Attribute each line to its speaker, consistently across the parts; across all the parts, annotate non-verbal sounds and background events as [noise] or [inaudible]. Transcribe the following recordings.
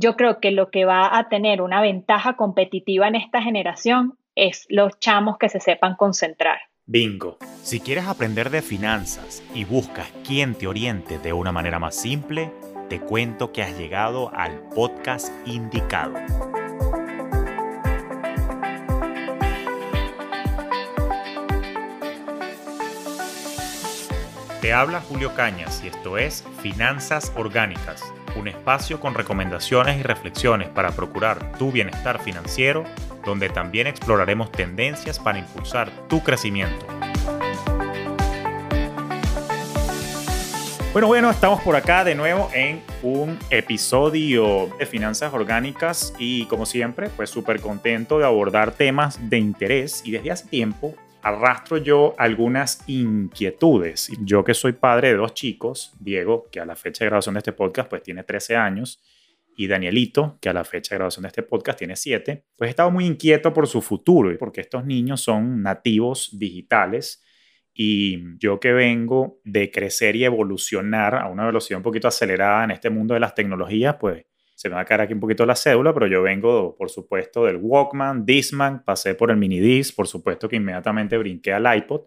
Speaker 1: yo creo que lo que va a tener una ventaja competitiva en esta generación es los chamos que se sepan concentrar.
Speaker 2: Bingo. Si quieres aprender de finanzas y buscas quien te oriente de una manera más simple, te cuento que has llegado al podcast indicado. Te habla Julio Cañas y esto es Finanzas Orgánicas, un espacio con recomendaciones y reflexiones para procurar tu bienestar financiero, donde también exploraremos tendencias para impulsar tu crecimiento. Bueno, bueno, estamos por acá de nuevo en un episodio de Finanzas Orgánicas y como siempre, pues súper contento de abordar temas de interés y desde hace tiempo arrastro yo algunas inquietudes. Yo que soy padre de dos chicos, Diego, que a la fecha de grabación de este podcast pues tiene 13 años, y Danielito, que a la fecha de grabación de este podcast tiene 7, pues he estado muy inquieto por su futuro, porque estos niños son nativos digitales y yo que vengo de crecer y evolucionar a una velocidad un poquito acelerada en este mundo de las tecnologías, pues se me va a caer aquí un poquito la cédula, pero yo vengo, por supuesto, del Walkman, Disman, pasé por el Mini Disc, por supuesto que inmediatamente brinqué al iPod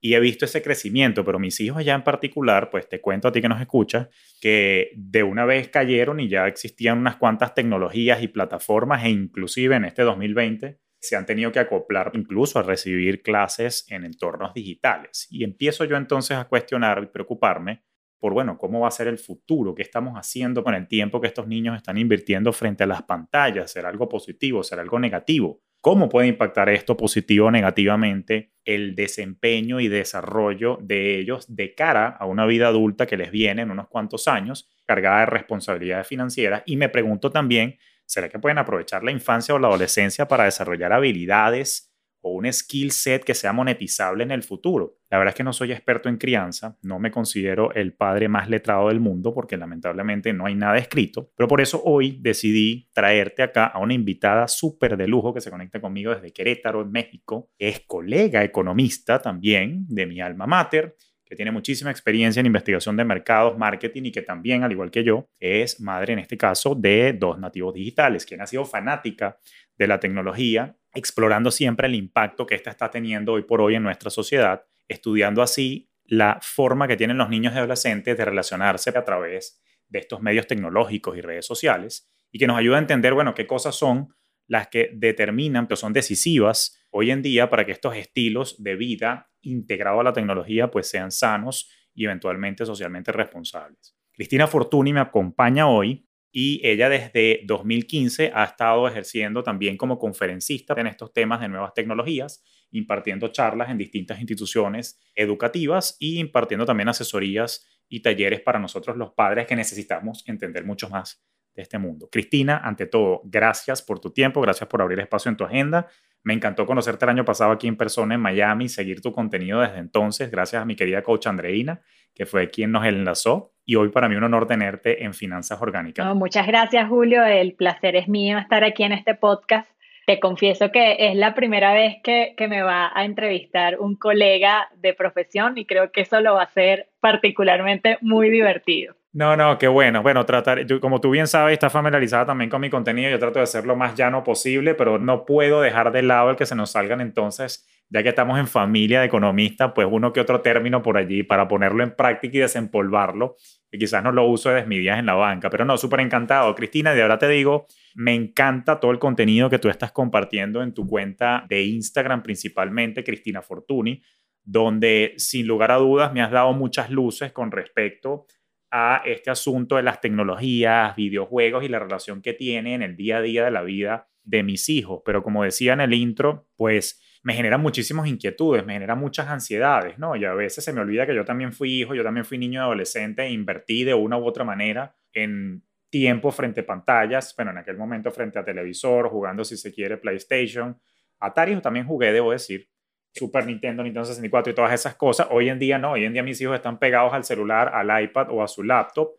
Speaker 2: y he visto ese crecimiento, pero mis hijos ya en particular, pues te cuento a ti que nos escuchas, que de una vez cayeron y ya existían unas cuantas tecnologías y plataformas e inclusive en este 2020 se han tenido que acoplar incluso a recibir clases en entornos digitales. Y empiezo yo entonces a cuestionar y preocuparme por, bueno, cómo va a ser el futuro, qué estamos haciendo con el tiempo que estos niños están invirtiendo frente a las pantallas, será algo positivo, será algo negativo. ¿Cómo puede impactar esto positivo o negativamente el desempeño y desarrollo de ellos de cara a una vida adulta que les viene en unos cuantos años, cargada de responsabilidades financieras? Y me pregunto también, ¿será que pueden aprovechar la infancia o la adolescencia para desarrollar habilidades o un skill set que sea monetizable en el futuro. La verdad es que no soy experto en crianza, no me considero el padre más letrado del mundo porque lamentablemente no hay nada escrito, pero por eso hoy decidí traerte acá a una invitada súper de lujo que se conecta conmigo desde Querétaro, en México, es colega economista también de mi alma mater que tiene muchísima experiencia en investigación de mercados, marketing y que también, al igual que yo, es madre en este caso de dos nativos digitales, quien ha sido fanática de la tecnología, explorando siempre el impacto que ésta está teniendo hoy por hoy en nuestra sociedad, estudiando así la forma que tienen los niños y adolescentes de relacionarse a través de estos medios tecnológicos y redes sociales y que nos ayuda a entender, bueno, qué cosas son las que determinan, que son decisivas hoy en día para que estos estilos de vida integrados a la tecnología pues sean sanos y eventualmente socialmente responsables. Cristina Fortuny me acompaña hoy y ella desde 2015 ha estado ejerciendo también como conferencista en estos temas de nuevas tecnologías, impartiendo charlas en distintas instituciones educativas y impartiendo también asesorías y talleres para nosotros los padres que necesitamos entender mucho más de este mundo. Cristina, ante todo, gracias por tu tiempo, gracias por abrir espacio en tu agenda. Me encantó conocerte el año pasado aquí en persona en Miami, seguir tu contenido desde entonces, gracias a mi querida coach Andreina, que fue quien nos enlazó. Y hoy para mí un honor tenerte en Finanzas Orgánicas.
Speaker 1: muchas gracias, Julio. El placer es mío estar aquí en este podcast. Te confieso que es la primera vez que, que me va a entrevistar un colega de profesión y creo que eso lo va a hacer particularmente muy divertido.
Speaker 2: No, no, qué bueno. Bueno, tratar, como tú bien sabes, estás familiarizada también con mi contenido, yo trato de ser lo más llano posible, pero no puedo dejar de lado el que se nos salgan entonces, ya que estamos en familia de economistas, pues uno que otro término por allí para ponerlo en práctica y desempolvarlo, que quizás no lo uso de desmedidas en la banca, pero no, súper encantado. Cristina, de ahora te digo, me encanta todo el contenido que tú estás compartiendo en tu cuenta de Instagram principalmente, Cristina Fortuny, donde sin lugar a dudas me has dado muchas luces con respecto a este asunto de las tecnologías, videojuegos y la relación que tiene en el día a día de la vida de mis hijos. Pero como decía en el intro, pues me generan muchísimas inquietudes, me generan muchas ansiedades, ¿no? Y a veces se me olvida que yo también fui hijo, yo también fui niño adolescente e invertí de una u otra manera en tiempo frente a pantallas, bueno, en aquel momento frente a televisor, jugando si se quiere PlayStation. Atari también jugué, debo decir, Super Nintendo, Nintendo 64 y todas esas cosas. Hoy en día no, hoy en día mis hijos están pegados al celular, al iPad o a su laptop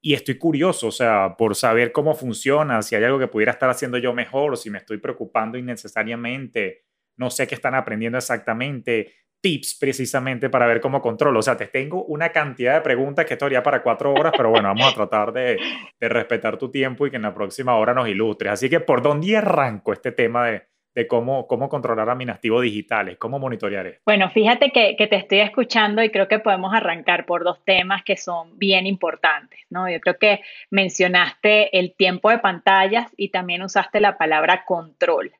Speaker 2: y estoy curioso, o sea, por saber cómo funciona, si hay algo que pudiera estar haciendo yo mejor si me estoy preocupando innecesariamente, no sé qué están aprendiendo exactamente. tips precisamente para ver cómo controlo. O sea, te tengo una cantidad de preguntas que esto haría para cuatro horas, pero bueno, vamos a tratar de, respetar tu tiempo y que en la próxima hora nos ilustres. Así que, ¿por dónde arranco este tema de, de cómo, cómo controlar a mis nativos digitales, cómo monitorear esto.
Speaker 1: Bueno, fíjate que, que, te estoy escuchando y creo que podemos arrancar por dos temas que son bien importantes, ¿no? Yo creo que mencionaste el tiempo de pantallas y también usaste la palabra control.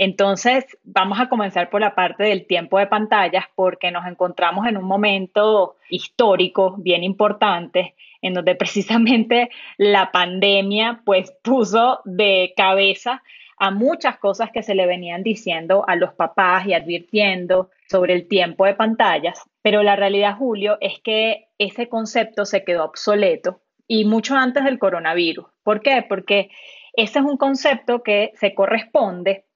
Speaker 1: Entonces, vamos a comenzar por la parte del tiempo de pantallas porque nos encontramos en un momento histórico bien importante en donde precisamente la pandemia pues puso de cabeza a muchas cosas que se le venían diciendo a los papás y advirtiendo sobre el tiempo de pantallas, pero la realidad, Julio, es que ese concepto se quedó obsoleto y mucho antes del coronavirus. ¿Por qué? Porque ese es un concepto que se corresponde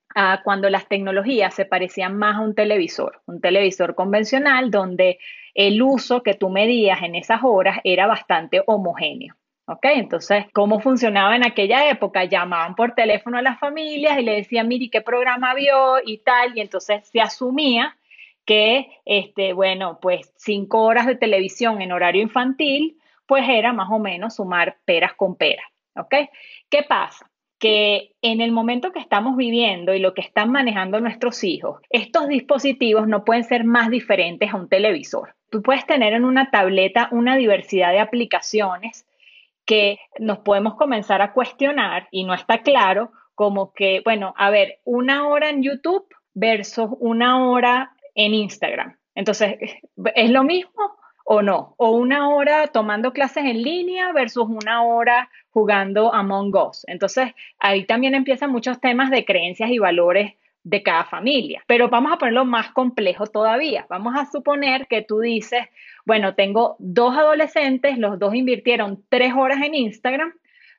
Speaker 1: cuando las tecnologías se parecían más a un televisor, un televisor convencional donde el uso que tú medías en esas horas era bastante homogéneo. ¿Ok? Entonces, ¿cómo funcionaba en aquella época? Llamaban por teléfono a las familias y le decían, mire, ¿qué programa vio? y tal, y entonces se asumía que, este, bueno, pues cinco horas de televisión en horario infantil, pues era más o menos sumar peras con peras, ¿ok? ¿Qué pasa? Que en el momento que estamos viviendo y lo que están manejando nuestros hijos, estos dispositivos no pueden ser más diferentes a un televisor. Tú puedes tener en una tableta una diversidad de aplicaciones que nos podemos comenzar a cuestionar y no está claro como que, bueno, a ver, una hora en YouTube versus una hora en Instagram. Entonces, ¿es lo mismo o no? O una hora tomando clases en línea versus una hora jugando Among Us. Entonces, ahí también empiezan muchos temas de creencias y valores de cada familia. Pero vamos a ponerlo más complejo todavía. Vamos a suponer que tú dices, bueno, tengo dos adolescentes, los dos invirtieron tres horas en Instagram,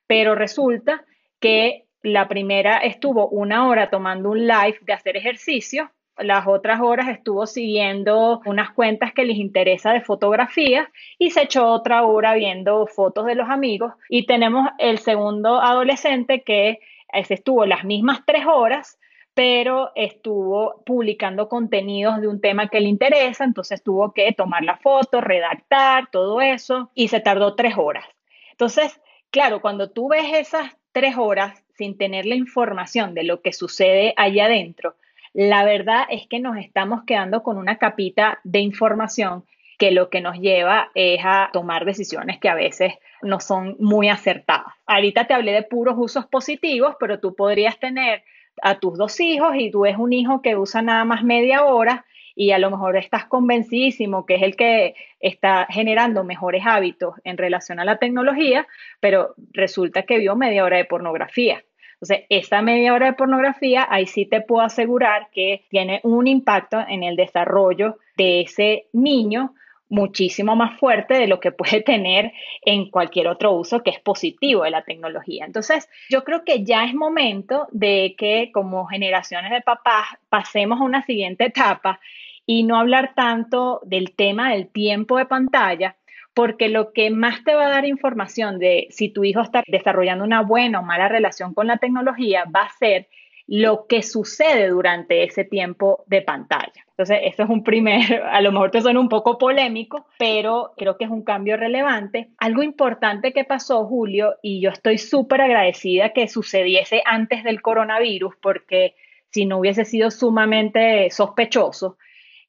Speaker 1: pero resulta que la primera estuvo una hora tomando un live de hacer ejercicio, las otras horas estuvo siguiendo unas cuentas que les interesa de fotografía y se echó otra hora viendo fotos de los amigos y tenemos el segundo adolescente que estuvo las mismas tres horas, pero estuvo publicando contenidos de un tema que le interesa, entonces tuvo que tomar la foto, redactar, todo eso, y se tardó tres horas. Entonces, claro, cuando tú ves esas tres horas sin tener la información de lo que sucede allá adentro, la verdad es que nos estamos quedando con una capita de información que lo que nos lleva es a tomar decisiones que a veces no son muy acertadas. Ahorita te hablé de puros usos positivos, pero tú podrías tener a tus dos hijos y tú ves un hijo que usa nada más media hora y a lo mejor estás convencidísimo que es el que está generando mejores hábitos en relación a la tecnología, pero resulta que vio media hora de pornografía. Entonces, esa media hora de pornografía, ahí sí te puedo asegurar que tiene un impacto en el desarrollo de ese niño muchísimo más fuerte de lo que [laughs] puede tener en cualquier otro uso que es positivo de la tecnología. Entonces, yo creo que ya es momento de que como generaciones de papás pasemos a una siguiente etapa y no hablar tanto del tema del tiempo de pantalla, porque lo que más te va a dar información de si tu hijo está desarrollando una buena o mala relación con la tecnología va a ser lo que sucede durante ese tiempo de pantalla. Entonces, eso es un primer, [laughs] a lo mejor te suena un poco polémico, pero creo que es un cambio relevante. Algo importante que pasó, Julio, y yo estoy súper agradecida que sucediese antes del coronavirus, porque si no hubiese sido sumamente sospechoso,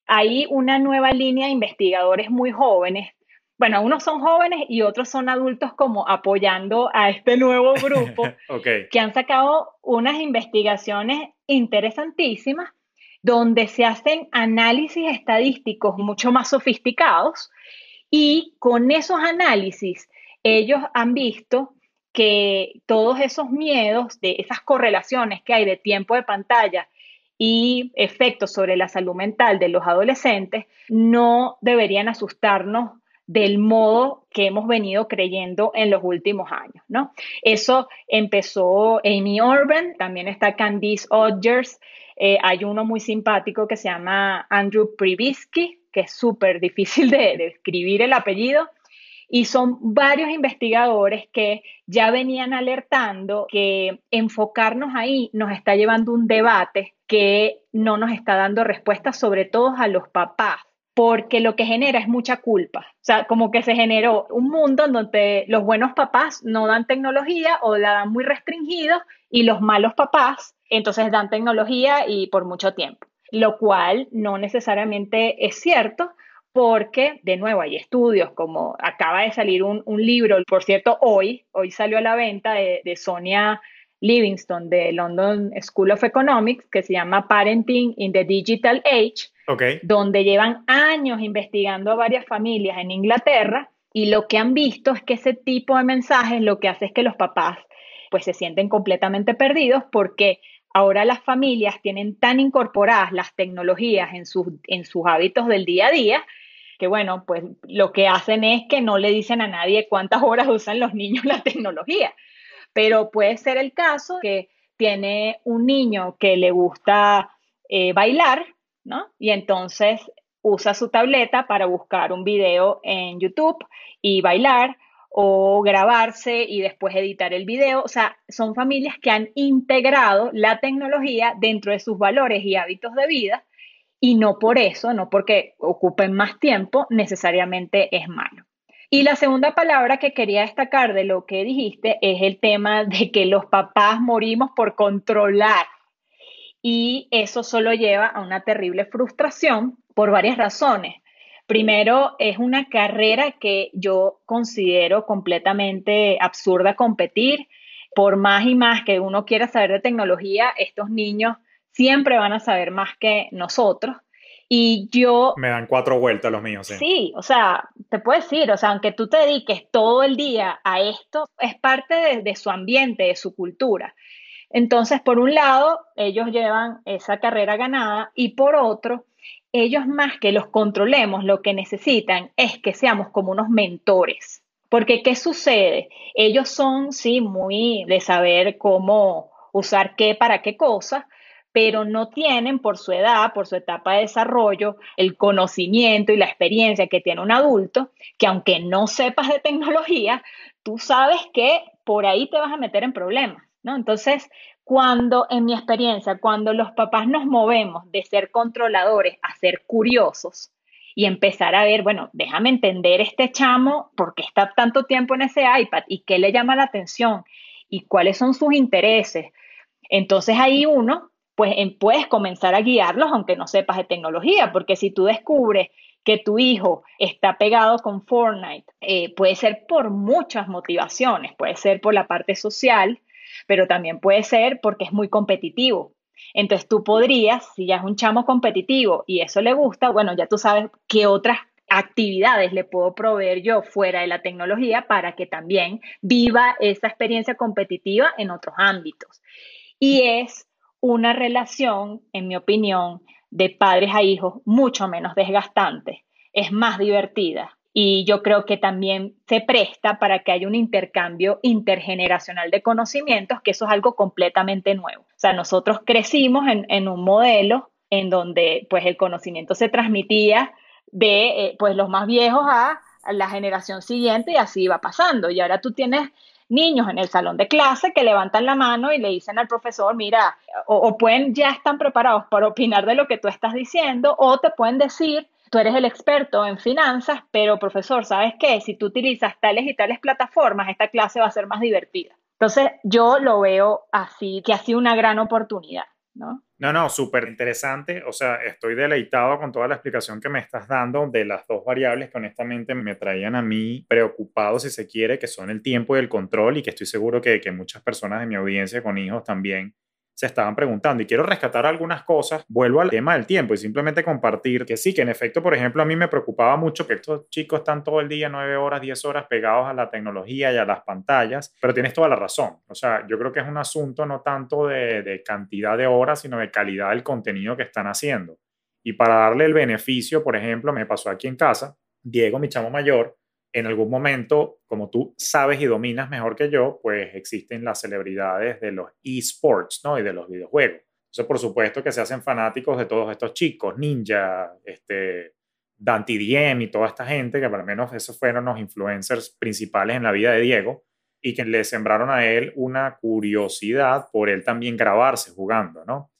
Speaker 1: hay una nueva línea de investigadores muy jóvenes bueno, unos son jóvenes y otros son adultos como apoyando a este nuevo [laughs] grupo que han sacado unas investigaciones interesantísimas donde se hacen análisis estadísticos mucho más sofisticados y con esos análisis ellos han visto que todos esos miedos, de esas correlaciones que hay de tiempo de pantalla y efectos sobre la salud mental de los adolescentes, no deberían asustarnos del modo que hemos venido creyendo en los últimos años, ¿no? Eso empezó Amy Orban, también está Candice Odgers, eh, hay uno muy simpático que se llama Andrew Privisky, que es súper difícil de, escribir el apellido, Y son varios investigadores que ya venían alertando que enfocarnos ahí nos está llevando un debate que no nos está dando respuestas, sobre todo a los papás, porque lo que genera es mucha culpa. O sea, como que se generó un mundo en donde los buenos papás no dan tecnología o la dan muy restringidos y los malos papás entonces dan tecnología y por mucho tiempo, lo cual no necesariamente es cierto porque, de nuevo, hay estudios como acaba de salir un, libro, por cierto, hoy, hoy salió a la venta de, de Sonia Livingston de London School of Economics, que se llama Parenting in the Digital Age, donde llevan años investigando a varias familias en Inglaterra y lo que han visto es que ese tipo de mensajes lo que hace es que los papás pues se sienten completamente perdidos porque ahora las familias tienen tan incorporadas las tecnologías en sus, en sus hábitos del día a día que bueno, pues lo que hacen es que no le dicen a nadie cuántas horas usan los niños la tecnología. Pero puede ser el caso que tiene un niño que le gusta eh, bailar, ¿no? Y entonces usa su tableta para buscar un video en YouTube y bailar o grabarse y después editar el video. O sea, son familias que han integrado la tecnología dentro de sus valores y hábitos de vida y no por eso, no porque ocupen más tiempo, necesariamente es malo. Y la segunda palabra que quería destacar de lo que dijiste es el tema de que los papás morimos por controlar. Y eso solo lleva a una terrible frustración por varias razones. Primero, es una carrera que yo considero completamente absurda competir. Por más y más que uno quiera saber de tecnología, estos niños siempre van a saber más que nosotros. Y yo...
Speaker 2: Me dan cuatro vueltas los míos, sí.
Speaker 1: Sí, o sea, te puedo decir, o sea, aunque tú te dediques todo el día a esto, es parte de, de su ambiente, de su cultura. Entonces, por un lado, ellos llevan esa carrera ganada y por otro, ellos más que los controlemos, lo que necesitan es que seamos como unos mentores. Porque, ¿qué sucede? Ellos son, sí, muy de saber cómo usar qué para qué cosa, pero no tienen por su edad, por su etapa de desarrollo, el conocimiento y la experiencia que tiene un adulto, que aunque no sepas de tecnología, tú sabes que por ahí te vas a meter en problemas, ¿no? Entonces, cuando, en mi experiencia, cuando los papás nos movemos de ser controladores a ser curiosos y empezar a ver, bueno, déjame entender este chamo, por qué está tanto tiempo en ese iPad y qué le llama la atención y cuáles son sus intereses. Entonces ahí uno pues puedes comenzar a guiarlos aunque no sepas de tecnología, porque si tú descubres que tu hijo está pegado con Fortnite, eh, puede ser por muchas motivaciones, puede ser por la parte social, pero también puede ser porque es muy competitivo. Entonces tú podrías, si ya es un chamo competitivo y eso le gusta, bueno, ya tú sabes qué otras actividades le puedo proveer yo fuera de la tecnología para que también viva esa experiencia competitiva en otros ámbitos. Y es una relación, en mi opinión, de padres a hijos mucho menos desgastante, es más divertida y yo creo que también se presta para que haya un intercambio intergeneracional de conocimientos, que eso es algo completamente nuevo. O sea, nosotros crecimos en, un modelo en donde pues el conocimiento se transmitía de eh, pues los más viejos a la generación siguiente y así va pasando. Y ahora tú tienes niños en el salón de clase que levantan la mano y le dicen al profesor, mira, o, pueden ya están preparados para opinar de lo que tú estás diciendo, o te pueden decir, tú eres el experto en finanzas, pero profesor, ¿sabes qué? Si tú utilizas tales y tales plataformas, esta clase va a ser más divertida. Entonces, yo lo veo así, que ha sido una gran oportunidad, ¿no?
Speaker 2: No, no, súper interesante. O sea, estoy deleitado con toda la explicación que me estás dando de las dos variables que honestamente me traían a mí preocupado, si se quiere, que son el tiempo y el control y que estoy seguro que, que muchas personas de mi audiencia con hijos también se estaban preguntando. Y quiero rescatar algunas cosas. Vuelvo al tema del tiempo y simplemente compartir que sí, que en efecto, por ejemplo, a mí me preocupaba mucho que estos chicos están todo el día, nueve horas, diez horas pegados a la tecnología y a las pantallas, pero tienes toda la razón. O sea, yo creo que es un asunto no tanto de, de cantidad de horas, sino de calidad del contenido que están haciendo. Y para darle el beneficio, por ejemplo, me pasó aquí en casa, Diego, mi chamo mayor, en algún momento, como tú sabes y dominas mejor que yo, pues existen las celebridades de los esports, ¿no? Y de los videojuegos. Entonces, por supuesto que se hacen fanáticos de todos estos chicos, Ninja, este, Dante Diem y toda esta gente, que al menos esos fueron los influencers principales en la vida de Diego, y que le sembraron a él una curiosidad por él también grabarse jugando, ¿no?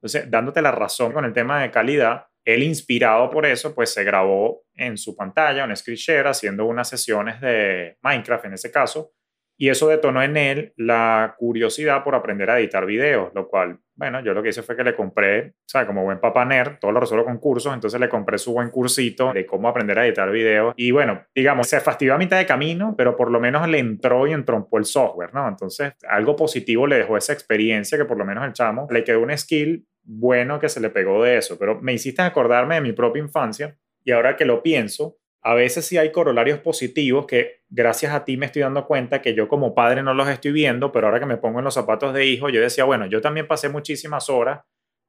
Speaker 2: Entonces, dándote la razón con el tema de calidad, él inspirado por eso, pues se grabó en su pantalla, un screen share, haciendo unas sesiones de Minecraft en ese caso, y eso detonó en él la curiosidad por aprender a editar videos, lo cual, bueno, yo lo que hice fue que le compré, o sea, como buen papá nerd, todo lo resuelvo con cursos, entonces le compré su buen cursito de cómo aprender a editar videos. Y bueno, digamos, se fastidió a mitad de camino, pero por lo menos le entró y entrompó el software, ¿no? Entonces, algo positivo le dejó esa experiencia que por lo menos el chamo le quedó un skill bueno que se le pegó de eso. Pero me hiciste acordarme de mi propia infancia y ahora que lo pienso, a veces sí hay corolarios positivos que gracias a ti me estoy dando cuenta que yo como padre no los estoy viendo, pero ahora que me pongo en los zapatos de hijo, yo decía, bueno, yo también pasé muchísimas horas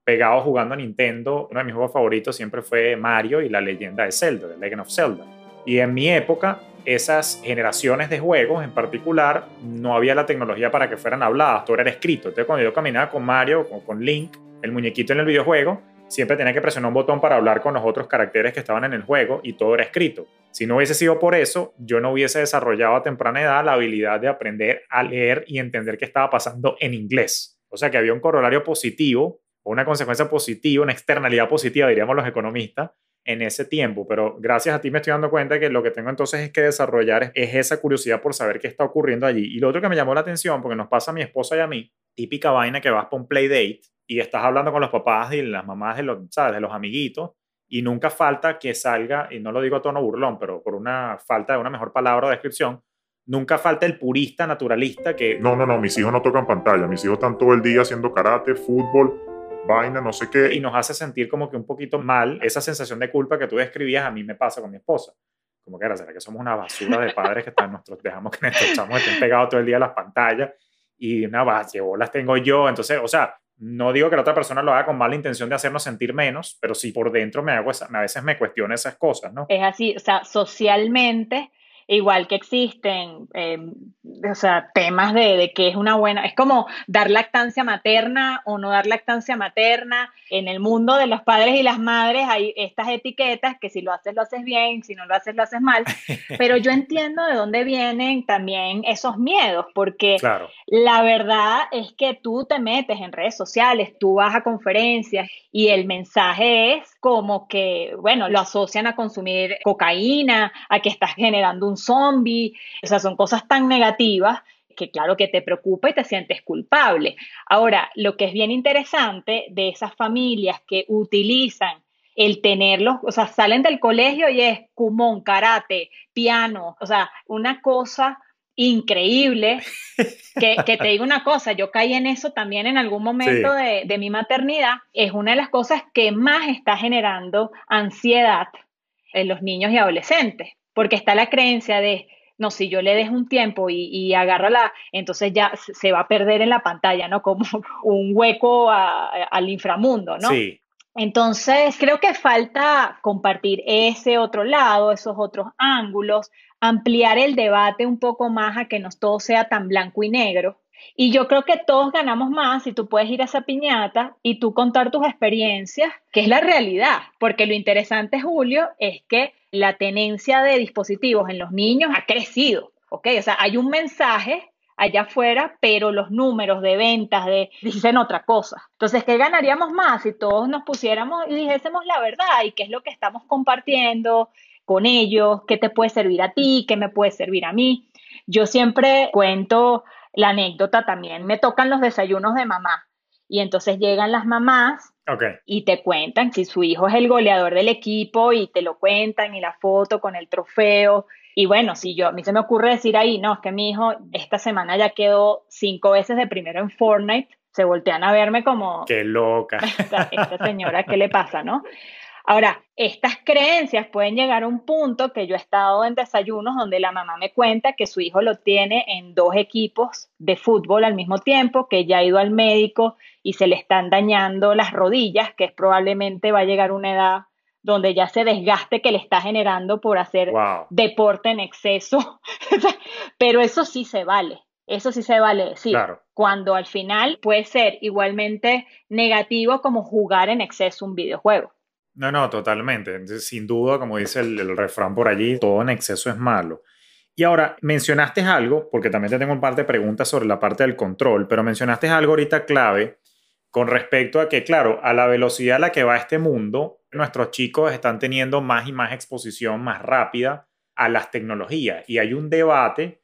Speaker 2: pegado jugando a Nintendo. Uno de mis juegos favoritos siempre fue Mario y la leyenda de Zelda, The Legend of Zelda. Y en mi época, esas generaciones de juegos en particular, no había la tecnología para que fueran habladas, todo era escrito. Entonces cuando yo caminaba con Mario o con Link, el muñequito en el videojuego, siempre tenía que presionar un botón para hablar con los otros caracteres que estaban en el juego y todo era escrito. Si no hubiese sido por eso, yo no hubiese desarrollado a temprana edad la habilidad de aprender a leer y entender qué estaba pasando en inglés. O sea que había un corolario positivo o una consecuencia positiva, una externalidad positiva, diríamos los economistas, en ese tiempo. Pero gracias a ti me estoy dando cuenta que lo que tengo entonces es que desarrollar es esa curiosidad por saber qué está ocurriendo allí. Y lo otro que me llamó la atención, porque nos pasa a mi esposa y a mí, típica vaina que vas para un play date y estás hablando con los papás y las mamás de los, ¿sabes? de los amiguitos y nunca falta que salga, y no lo digo a tono burlón, pero por una falta de una mejor palabra o descripción, nunca falta el purista naturalista que...
Speaker 3: No, no, no, mis hijos no tocan pantalla, mis hijos están todo el día haciendo karate, fútbol, vaina, no sé qué.
Speaker 2: Y nos hace sentir como que un poquito mal esa sensación de culpa que tú describías, a mí me pasa con mi esposa. Como que era, ¿será que somos una basura de padres que están nuestros, dejamos que nuestros chamos estén pegados todo el día a las pantallas? Y una base, las tengo yo. Entonces, o sea, no digo que la otra persona lo haga con mala intención de hacernos sentir menos, pero sí por dentro me hago a veces me cuestiono esas cosas, ¿no?
Speaker 1: Es así, o sea, socialmente igual que existen em, o sea, temas de, de que es una buena, es como dar lactancia materna o no dar lactancia materna. En el mundo de los padres y las madres hay estas etiquetas que si lo haces lo haces bien, si no lo haces lo haces mal, [laughs] pero yo entiendo de dónde vienen también esos miedos, porque la verdad es que tú te metes en redes sociales, tú vas a conferencias y el mensaje es como que, bueno, lo asocian a consumir cocaína, a que estás generando un zombie, o sea, son cosas tan negativas que claro que te preocupa y te sientes culpable. Ahora, lo que es bien interesante de esas familias que utilizan el tenerlos, o sea, salen del colegio y es kumon, karate, piano, o sea, una cosa increíble, [laughs] que, te digo una cosa, yo caí en eso también en algún momento de, de mi maternidad, es una de las cosas que más está generando ansiedad en los niños y adolescentes, porque está la creencia de, no, si yo le dejo un tiempo y, y agarro la, entonces ya se va a perder en la pantalla, ¿no? Como [laughs] un hueco al inframundo, ¿no? Sí. Entonces, creo que falta compartir ese otro lado, esos otros ángulos, ampliar el debate un poco más a que no todo sea tan blanco y negro. Y yo creo que todos ganamos más si tú puedes ir a esa piñata y tú contar tus experiencias, que es la realidad, porque lo interesante, Julio, es que la tenencia de dispositivos en los niños ha crecido, ¿ok? O sea, hay un mensaje allá afuera, pero los números de ventas de, dicen otra cosa. Entonces, ¿qué ganaríamos más si todos nos pusiéramos y dijésemos la verdad y qué es lo que estamos compartiendo con ellos, qué te puede servir a ti, qué me puede servir a mí? Yo siempre cuento la anécdota también, me tocan los desayunos de mamá y entonces llegan las mamás y te cuentan si su hijo es el goleador del equipo y te lo cuentan y la foto con el trofeo y bueno, si yo, a mí se me ocurre decir ahí, no, es que mi hijo esta semana ya quedó cinco veces de primero en Fortnite, se voltean a verme como...
Speaker 2: ¡Qué loca! [laughs]
Speaker 1: Esta, señora, ¿qué le pasa, no? Ahora, estas creencias pueden llegar a un punto que yo he estado en desayunos donde la mamá me cuenta que su hijo lo tiene en dos equipos de fútbol al mismo tiempo, que ya ha ido al médico y se le están dañando las rodillas, que es probablemente va a llegar una edad donde ya se desgaste que le está generando por hacer deporte en exceso. [laughs] Pero eso sí se vale. Eso sí se vale decir. Cuando al final puede ser igualmente negativo como jugar en exceso un videojuego.
Speaker 2: No, no, totalmente. Sin duda, como dice el, refrán por allí, todo en exceso es malo. Y ahora, mencionaste algo, porque también te tengo un par de preguntas sobre la parte del control, pero mencionaste algo ahorita clave con respecto a que, claro, a la velocidad a la que va este mundo, nuestros chicos están teniendo más y más exposición más rápida a las tecnologías. Y hay un debate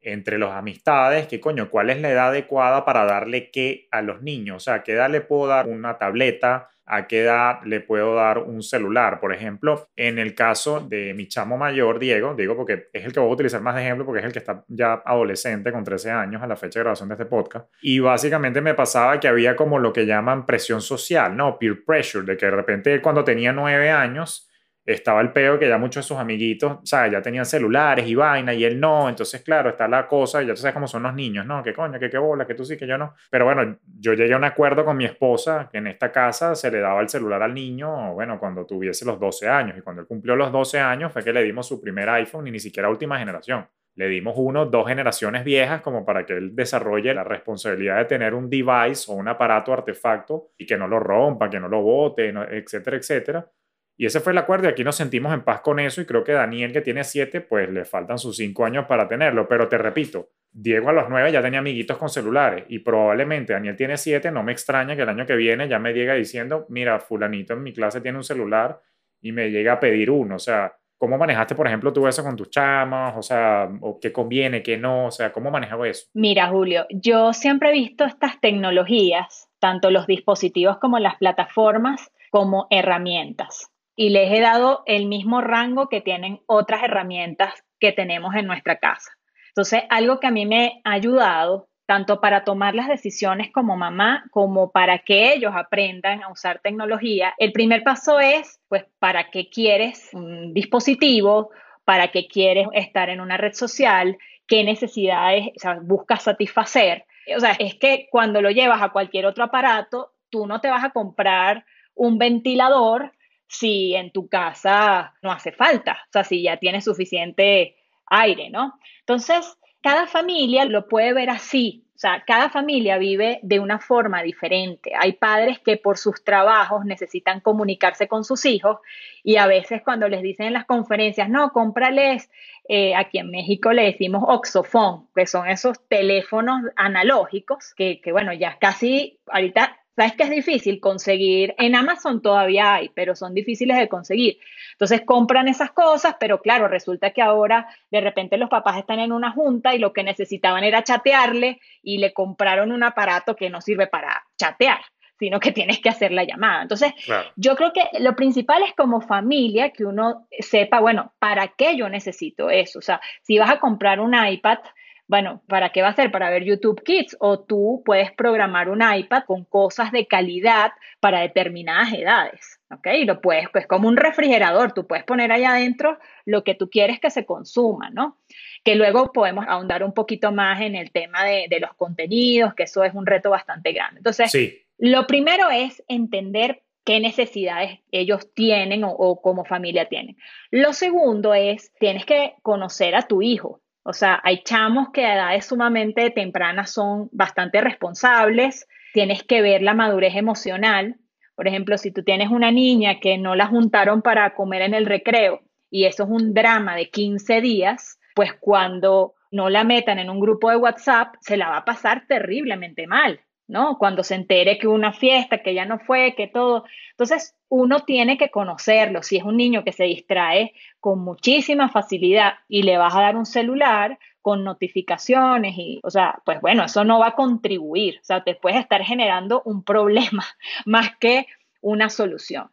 Speaker 2: entre las amistades, que coño, ¿cuál es la edad adecuada para darle qué a los niños? O sea, ¿qué edad le puedo dar una tableta? ¿A qué edad le puedo dar un celular? Por ejemplo, en el caso de mi chamo mayor, Diego, digo porque es el que voy a utilizar más de ejemplo porque es el que está ya adolescente con 13 años a la fecha de grabación de este podcast. Y básicamente me pasaba que había como lo que llaman presión social, ¿no? Peer pressure, de que de repente cuando tenía 9 años estaba el peo que ya muchos de sus amiguitos, sea, ya tenían celulares y vaina y él no, entonces claro, está la cosa, ya tú sabes cómo son los niños, ¿no? Que coño, que qué bola, que tú sí, que yo no. Pero bueno, yo llegué a un acuerdo con mi esposa que en esta casa se le daba el celular al niño, bueno, cuando tuviese los 12 años y cuando él cumplió los 12 años fue que le dimos su primer iPhone y ni siquiera última generación. Le dimos uno, dos generaciones viejas como para que él desarrolle la responsabilidad de tener un device o un aparato artefacto y que no lo rompa, que no lo bote, etcétera, etcétera y ese fue el acuerdo y aquí nos sentimos en paz con eso y creo que Daniel que tiene siete, pues le faltan sus cinco años para tenerlo. Pero te repito, Diego a los nueve ya tenía amiguitos con celulares y probablemente Daniel tiene siete, no me extraña que el año que viene ya me llega diciendo, mira, fulanito en mi clase tiene un celular y me llega a pedir uno. O sea, ¿cómo manejaste, por ejemplo, tú eso con tus chamas? O sea, ¿o ¿qué conviene, qué no? O sea, ¿cómo manejaba eso?
Speaker 1: Mira, Julio, yo siempre he visto estas tecnologías, tanto los dispositivos como las plataformas, como herramientas y les he dado el mismo rango que tienen otras herramientas que tenemos en nuestra casa. Entonces, algo que a mí me ha ayudado tanto para tomar las decisiones como mamá, como para que ellos aprendan a usar tecnología. El primer paso es, pues, ¿para qué quieres un dispositivo? ¿Para qué quieres estar en una red social? ¿Qué necesidades buscas satisfacer? O sea, es que cuando lo llevas a cualquier otro aparato, tú no te vas a comprar un ventilador si en tu casa no hace falta, o sea, si ya tienes suficiente aire, ¿no? Entonces, cada familia lo puede ver así, o sea, cada familia vive de una forma diferente. Hay padres que por sus trabajos necesitan comunicarse con sus hijos y a veces cuando les dicen en las conferencias, no, cómprales, eh, aquí en México le decimos oxofón, que son esos teléfonos analógicos que, que bueno, ya casi ahorita Sabes que es difícil conseguir, en Amazon todavía hay, pero son difíciles de conseguir. Entonces compran esas cosas, pero claro, resulta que ahora de repente los papás están en una junta y lo que necesitaban era chatearle y le compraron un aparato que no sirve para chatear sino que [laughs] tienes que hacer la llamada. Entonces, yo creo que lo principal es como familia que uno sepa, bueno, ¿para qué yo necesito eso? O sea, si vas a comprar un iPad, bueno, ¿para qué va a ser? Para ver YouTube Kids o tú puedes programar un iPad con cosas de calidad para determinadas edades, ¿ok? Y lo puedes, pues como un refrigerador, tú puedes poner ahí adentro lo que tú quieres que se consuma, ¿no? Que luego podemos ahondar un poquito más en el tema de, los contenidos, que eso es un reto bastante grande. Entonces, lo primero es entender qué necesidades ellos tienen o, o como familia tienen. Lo segundo es, tienes que conocer a tu hijo, o sea, hay chamos que a edades sumamente tempranas son bastante responsables, tienes que ver la madurez emocional. Por ejemplo, si tú tienes una niña que no la juntaron para comer en el recreo y eso es un drama de 15 días, pues cuando no la metan en un grupo de WhatsApp, se la va a pasar terriblemente mal. ¿No? Cuando se entere que hubo una fiesta, que ya no fue, que todo. Entonces, uno tiene que conocerlo. Si es un niño que se distrae con muchísima facilidad y le vas a dar un celular con notificaciones y, o sea, pues bueno, eso no va a contribuir. O sea, te puedes estar generando un problema [laughs] más que una solución.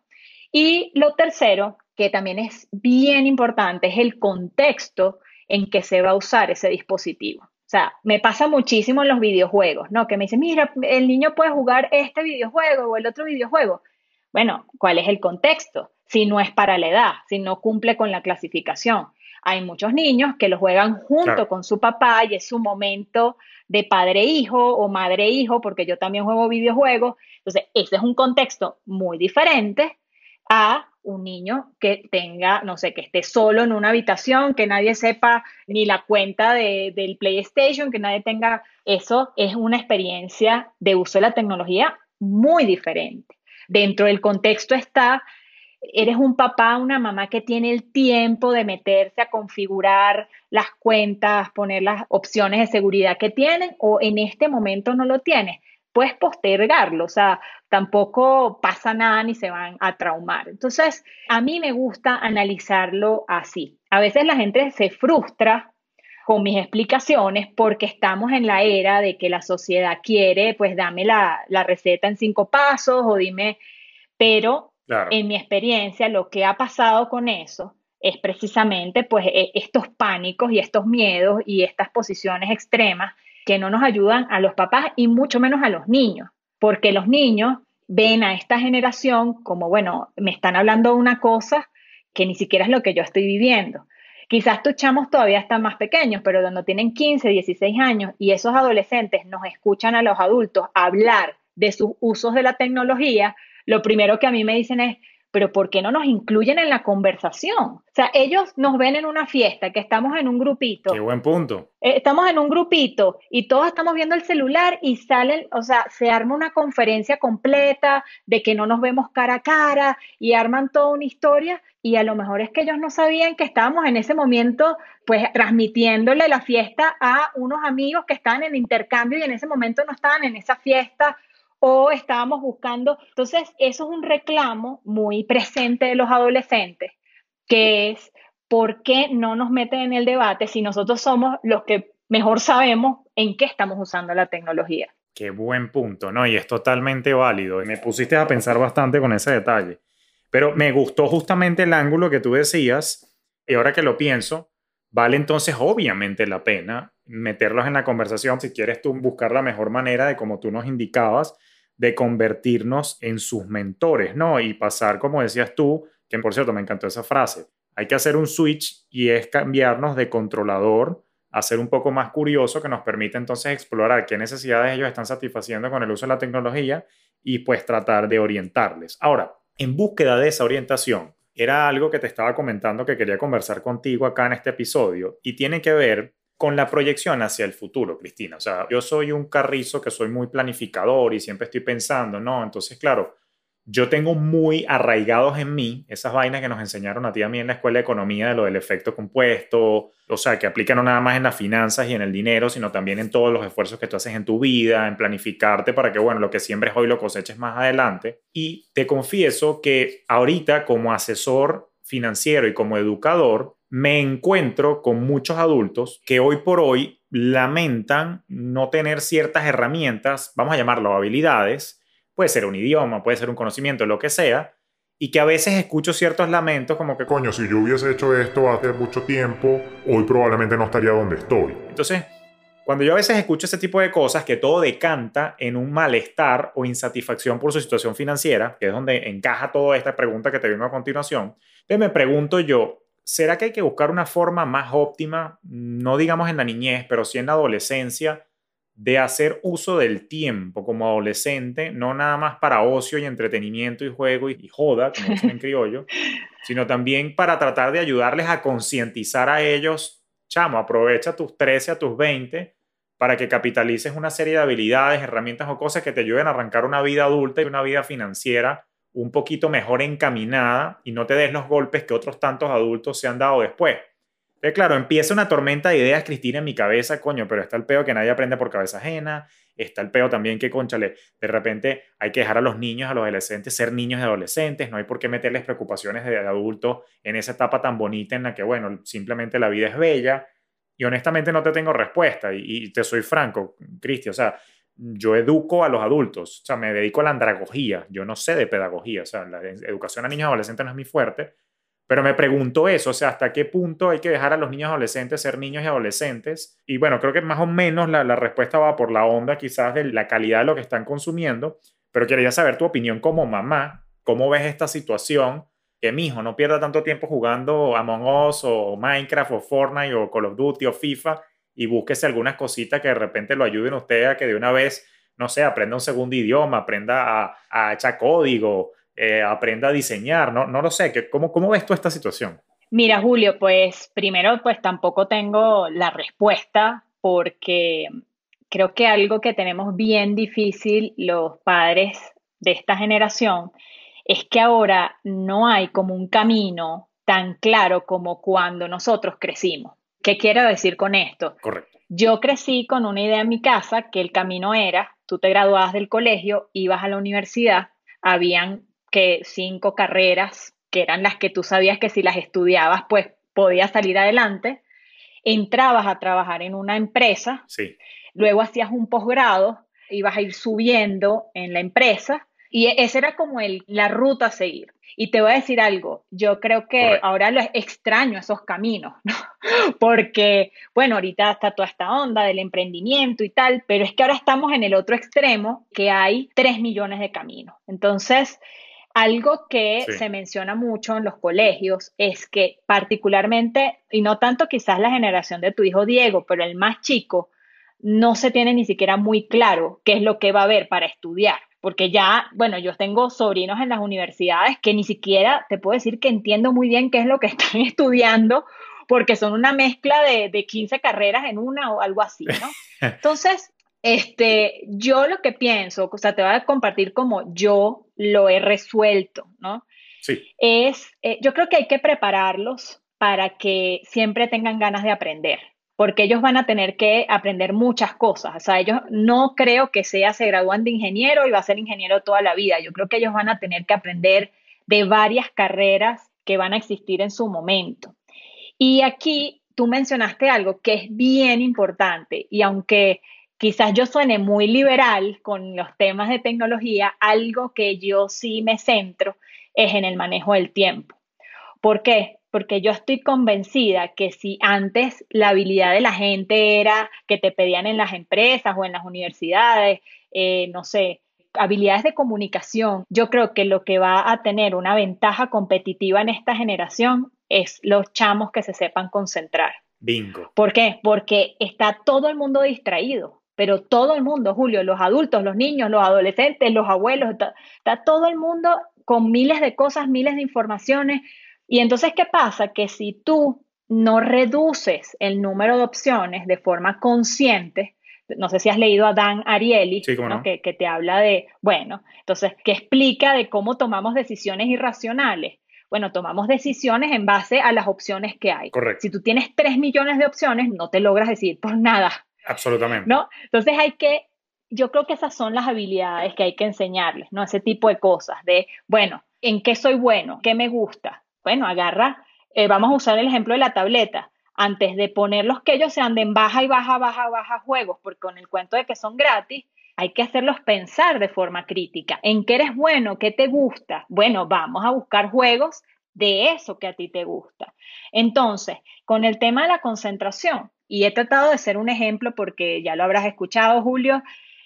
Speaker 1: Y lo tercero, que también es bien importante, es el contexto en que se va a usar ese dispositivo. O sea, me pasa muchísimo en los videojuegos, ¿no? Que me dicen, mira, el niño puede jugar este videojuego o el otro videojuego. Bueno, ¿cuál es el contexto? Si no es para la edad, si no cumple con la clasificación. Hay muchos niños que lo juegan junto con su papá y es su momento de padre-hijo o madre-hijo, porque yo también juego videojuegos. Entonces, ese es un contexto muy diferente a un niño que tenga, no sé, que esté solo en una habitación, que nadie sepa ni la cuenta de, del PlayStation, que nadie tenga, eso es una experiencia de uso de la tecnología muy diferente. Dentro del contexto está eres un papá, una mamá que tiene el tiempo de meterse a configurar las cuentas, poner las opciones de seguridad que tienen o en este momento no lo tienes. Puedes postergarlo, o sea, tampoco pasa nada ni se van a traumar. Entonces, a mí me gusta analizarlo así. A veces la gente se frustra con mis explicaciones porque estamos en la era de que la sociedad quiere, pues dame la, la receta en cinco pasos o dime, pero en mi experiencia, lo que ha pasado con eso es precisamente pues e, estos pánicos y estos miedos y estas posiciones extremas que no nos ayudan a los papás y mucho menos a los niños, porque los niños ven a esta generación como, bueno, me están hablando de una cosa que ni siquiera es lo que yo estoy viviendo. Quizás tus chamos todavía están más pequeños, pero cuando tienen 15, 16 años y esos adolescentes nos escuchan a los adultos hablar de sus usos de la tecnología, lo primero que a mí me dicen es, pero ¿por qué no nos incluyen en la conversación? O sea, ellos nos ven en una fiesta, que estamos en un grupito.
Speaker 2: Qué buen punto.
Speaker 1: Eh, estamos en un grupito y todos estamos viendo el celular y salen, o sea, se arma una conferencia completa de que no nos vemos cara a cara y arman toda una historia y a lo mejor es que ellos no sabían que estábamos en ese momento pues transmitiéndole la fiesta a unos amigos que estaban en intercambio y en ese momento no estaban en esa fiesta o estábamos buscando. Entonces, eso es un reclamo muy presente de los adolescentes, que es por qué no nos meten en el debate si nosotros somos los que mejor sabemos en qué estamos usando la tecnología.
Speaker 2: Qué buen punto, ¿no? Y es totalmente válido. Y me pusiste a pensar bastante con ese detalle. Pero me gustó justamente el ángulo que tú decías, y ahora que lo pienso, vale entonces obviamente la pena meterlos en la conversación si quieres tú buscar la mejor manera de como tú nos indicabas de convertirnos en sus mentores, ¿no? Y pasar, como decías tú, que por cierto me encantó esa frase, hay que hacer un switch y es cambiarnos de controlador a ser un poco más curioso que nos permite entonces explorar qué necesidades ellos están satisfaciendo con el uso de la tecnología y pues tratar de orientarles. Ahora, en búsqueda de esa orientación, era algo que te estaba comentando que quería conversar contigo acá en este episodio y tiene que ver con la proyección hacia el futuro, Cristina. O sea, yo soy un carrizo que soy muy planificador y siempre estoy pensando, ¿no? Entonces, claro, yo tengo muy arraigados en mí esas vainas que nos enseñaron a ti a mí en la escuela de economía de lo del efecto compuesto, o sea, que aplican no nada más en las finanzas y en el dinero, sino también en todos los esfuerzos que tú haces en tu vida, en planificarte para que, bueno, lo que siembres hoy lo coseches más adelante. Y te confieso que ahorita como asesor financiero y como educador, me encuentro con muchos adultos que hoy por hoy lamentan no tener ciertas herramientas, vamos a llamarlo habilidades, puede ser un idioma, puede ser un conocimiento, lo que sea, y que a veces escucho ciertos lamentos como que...
Speaker 3: Coño, si yo hubiese hecho esto hace mucho tiempo, hoy probablemente no estaría donde estoy.
Speaker 2: Entonces, cuando yo a veces escucho ese tipo de cosas, que todo decanta en un malestar o insatisfacción por su situación financiera, que es donde encaja toda esta pregunta que te vengo a continuación, entonces me pregunto yo, ¿será que hay que buscar una forma más óptima, no digamos en la niñez, pero sí en la adolescencia, de hacer uso del tiempo como adolescente, no nada más para ocio y entretenimiento y juego y, joda, como dicen en criollo, [laughs] sino también para tratar de ayudarles a concientizar a ellos, chamo, aprovecha tus 13 a tus 20 para que capitalices una serie de habilidades, herramientas o cosas que te ayuden a arrancar una vida adulta y una vida financiera un poquito mejor encaminada y no te des los golpes que otros tantos adultos se han dado después. Pero claro, empieza una tormenta de ideas, Cristina, en mi cabeza, coño, pero está el peo que nadie aprende por cabeza ajena, está el peo también que, conchale, de repente hay que dejar a los niños, a los adolescentes, ser niños y adolescentes, no hay por qué meterles preocupaciones de adultos en esa etapa tan bonita en la que, bueno, simplemente la vida es bella. Y honestamente no te tengo respuesta, y, y te soy franco, Cristi, o sea, yo educo a los adultos, o sea, me dedico a la andragogía, yo no sé de pedagogía, o sea, la educación a niños y adolescentes no es mi fuerte, pero me pregunto eso, o sea, hasta qué punto hay que dejar a los niños adolescentes ser niños y adolescentes. Y bueno, creo que más o menos la, la respuesta va por la onda quizás de la calidad de lo que están consumiendo, pero quería saber tu opinión como mamá, cómo ves esta situación, que mi hijo no pierda tanto tiempo jugando Among Us o Minecraft o Fortnite o Call of Duty o FIFA y búsquese algunas cositas que de repente lo ayuden a usted a que de una vez, no sé, aprenda un segundo idioma, aprenda a, a echar código, eh, aprenda a diseñar, no, no lo sé, ¿cómo, ¿cómo ves tú esta situación?
Speaker 1: Mira, Julio, pues primero, pues tampoco tengo la respuesta porque creo que algo que tenemos bien difícil los padres de esta generación es que ahora no hay como un camino tan claro como cuando nosotros crecimos. ¿Qué quiero decir con esto?
Speaker 2: Correcto.
Speaker 1: Yo crecí con una idea en mi casa que el camino era, tú te graduabas del colegio, ibas a la universidad, habían que cinco carreras que eran las que tú sabías que si las estudiabas, pues podías salir adelante. Entrabas a trabajar en una empresa,
Speaker 2: Sí.
Speaker 1: luego hacías un posgrado, ibas a ir subiendo en la empresa y esa era como el, la ruta a seguir. Y te voy a decir algo, yo creo que
Speaker 2: Correcto.
Speaker 1: ahora lo extraño esos caminos, ¿no? [laughs] Porque, bueno, ahorita está toda esta onda del emprendimiento y tal, pero es que ahora estamos en el otro extremo, que hay tres millones de caminos. Entonces, algo que
Speaker 2: Sí.
Speaker 1: se menciona mucho en los colegios es que particularmente, y no tanto quizás la generación de tu hijo Diego, pero el más chico, no se tiene ni siquiera muy claro qué es lo que va a haber para estudiar. Porque ya, bueno, yo tengo sobrinos en las universidades que ni siquiera te puedo decir que entiendo muy bien qué es lo que [laughs] están estudiando, porque son una mezcla de, de 15 carreras en una o algo así, ¿no? [laughs] Entonces, este, yo lo que pienso, o sea, te voy a compartir como yo lo he resuelto, ¿no?
Speaker 2: Sí.
Speaker 1: Es, eh, yo creo que hay que prepararlos para que siempre tengan ganas de aprender, porque ellos van a tener que aprender muchas cosas. O sea, ellos no creo que sea, se gradúan de ingeniero y va a ser ingeniero toda la vida. Yo creo que ellos van a tener que aprender de varias carreras que van a existir en su momento. Y aquí tú mencionaste algo que es bien importante y aunque quizás yo suene muy liberal con los temas de tecnología, algo que yo sí me centro es en el manejo del tiempo. ¿Por qué? Porque yo estoy convencida que si antes la habilidad de la gente era que te pedían en las empresas o en las universidades, eh, no sé, habilidades de comunicación, yo creo que lo que va a tener una ventaja competitiva en esta generación es los chamos que se sepan concentrar.
Speaker 2: Bingo.
Speaker 1: ¿Por qué? Porque está todo el mundo distraído, pero todo el mundo, Julio, los adultos, los niños, los adolescentes, los abuelos, está, está todo el mundo con miles de cosas, miles de informaciones. Y entonces, ¿qué pasa? Que si tú no reduces el número de opciones de forma consciente, no sé si has leído a Dan Ariely,
Speaker 2: Sí, cómo
Speaker 1: ¿no?
Speaker 2: no.
Speaker 1: que, que te habla de, bueno, entonces, que explica de cómo tomamos decisiones irracionales. Bueno, tomamos decisiones en base a las opciones que hay.
Speaker 2: Correcto.
Speaker 1: Si tú tienes 3 millones de opciones, no te logras decidir por nada,
Speaker 2: Absolutamente.
Speaker 1: ¿no? Entonces hay que, yo creo que esas son las habilidades que hay que enseñarles, ¿no? Ese tipo de cosas, de, bueno, ¿en qué soy bueno? ¿Qué me gusta? Bueno, agarra, eh, vamos a usar el ejemplo de la tableta. Antes de ponerlos que ellos se anden baja y baja, baja, baja juegos, porque con el cuento de que son gratis, hay que hacerlos pensar de forma crítica. ¿En qué eres bueno? ¿Qué te gusta? Bueno, vamos a buscar juegos de eso que a ti te gusta. Entonces, con el tema de la concentración, y he tratado de ser un ejemplo porque ya lo habrás escuchado, Julio,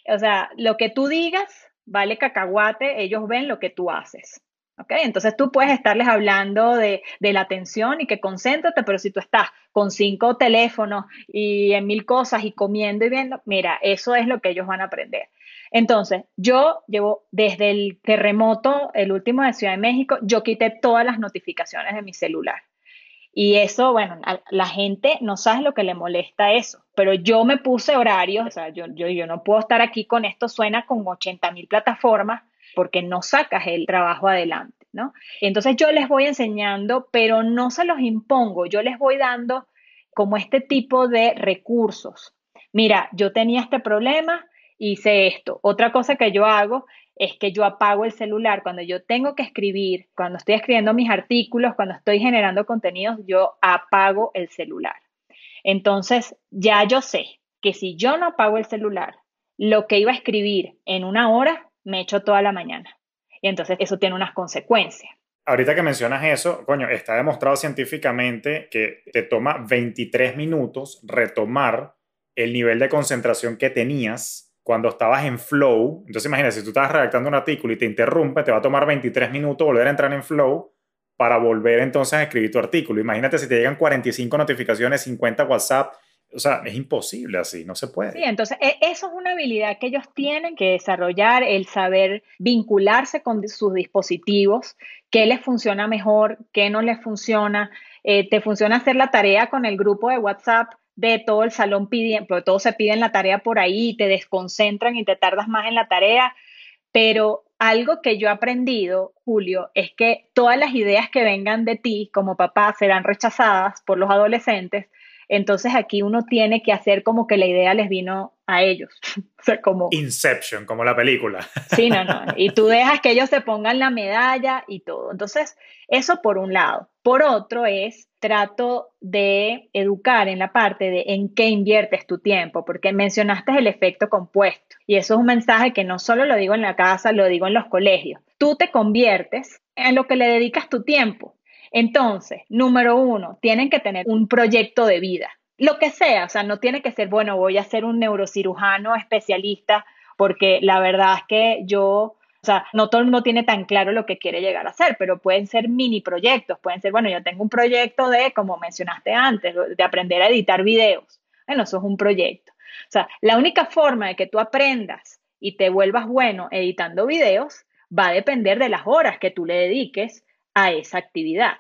Speaker 1: o sea, lo que tú digas vale cacahuate, ellos ven lo que tú haces. ¿Ok? Entonces tú puedes estarles hablando de, de, la atención y que concéntrate, pero si tú estás con cinco teléfonos y en mil cosas y comiendo y viendo, mira, eso es lo que ellos van a aprender. Entonces, yo llevo desde el terremoto, el último de Ciudad de México, yo quité todas las notificaciones de mi celular. Y eso, bueno, la gente no sabe lo que le molesta eso, pero yo me puse horarios, o sea, yo, yo, yo no puedo estar aquí con esto, suena con 80 mil plataformas, porque no sacas el trabajo adelante, ¿no? Entonces yo les voy enseñando, pero no se los impongo, yo les voy dando como este tipo de recursos. Mira, yo tenía este problema, hice esto. Otra cosa que yo hago es que yo apago el celular cuando yo tengo que escribir, cuando estoy escribiendo mis artículos, cuando estoy generando contenidos, yo apago el celular. Entonces, ya yo sé que si yo no apago el celular, lo que iba a escribir en una hora, me echo toda la mañana. Y entonces eso tiene unas consecuencias.
Speaker 2: Ahorita que mencionas eso, coño, está demostrado científicamente que te toma 23 minutos retomar el nivel de concentración que tenías cuando estabas en flow. Entonces imagínate, si tú estabas redactando un artículo y te interrumpe, te va a tomar 23 minutos volver a entrar en flow para volver entonces a escribir tu artículo. Imagínate si te llegan 45 notificaciones, 50 WhatsApp. O sea, es imposible así, no se puede.
Speaker 1: Sí, entonces eso es una habilidad que ellos tienen que desarrollar, el saber vincularse con sus dispositivos, qué les funciona mejor, qué no les funciona. Eh, te funciona hacer la tarea con el grupo de WhatsApp de todo el salón pidiendo, todos se piden la tarea por ahí te desconcentran y te tardas más en la tarea, pero algo que yo he aprendido, Julio, es que todas las ideas que vengan de ti como papá serán rechazadas por los adolescentes. Entonces aquí uno tiene que hacer como que la idea les vino a ellos. [laughs] o sea, como...
Speaker 2: Inception, como la película.
Speaker 1: sí, no, no. [laughs] Y tú dejas que ellos se pongan la medalla y todo. Entonces, eso por un lado. Por otro es, trato de educar en la parte de en qué inviertes tu tiempo, porque mencionaste el efecto compuesto. Y eso es un mensaje que no solo lo digo en la casa, lo digo en los colegios. Tú te conviertes en lo que le dedicas tu tiempo. Entonces, número uno, tienen que tener un proyecto de vida lo que sea, o sea, no tiene que ser, bueno, voy a ser un neurocirujano especialista, porque la verdad es que yo, o sea, no todo el mundo tiene tan claro lo que quiere llegar a hacer, pero pueden ser mini proyectos, pueden ser, bueno, yo tengo un proyecto de, como mencionaste antes, de aprender a editar videos. Bueno, eso es un proyecto. O sea, la única forma de que tú aprendas y te vuelvas bueno editando videos va a depender de las horas que tú le dediques a esa actividad.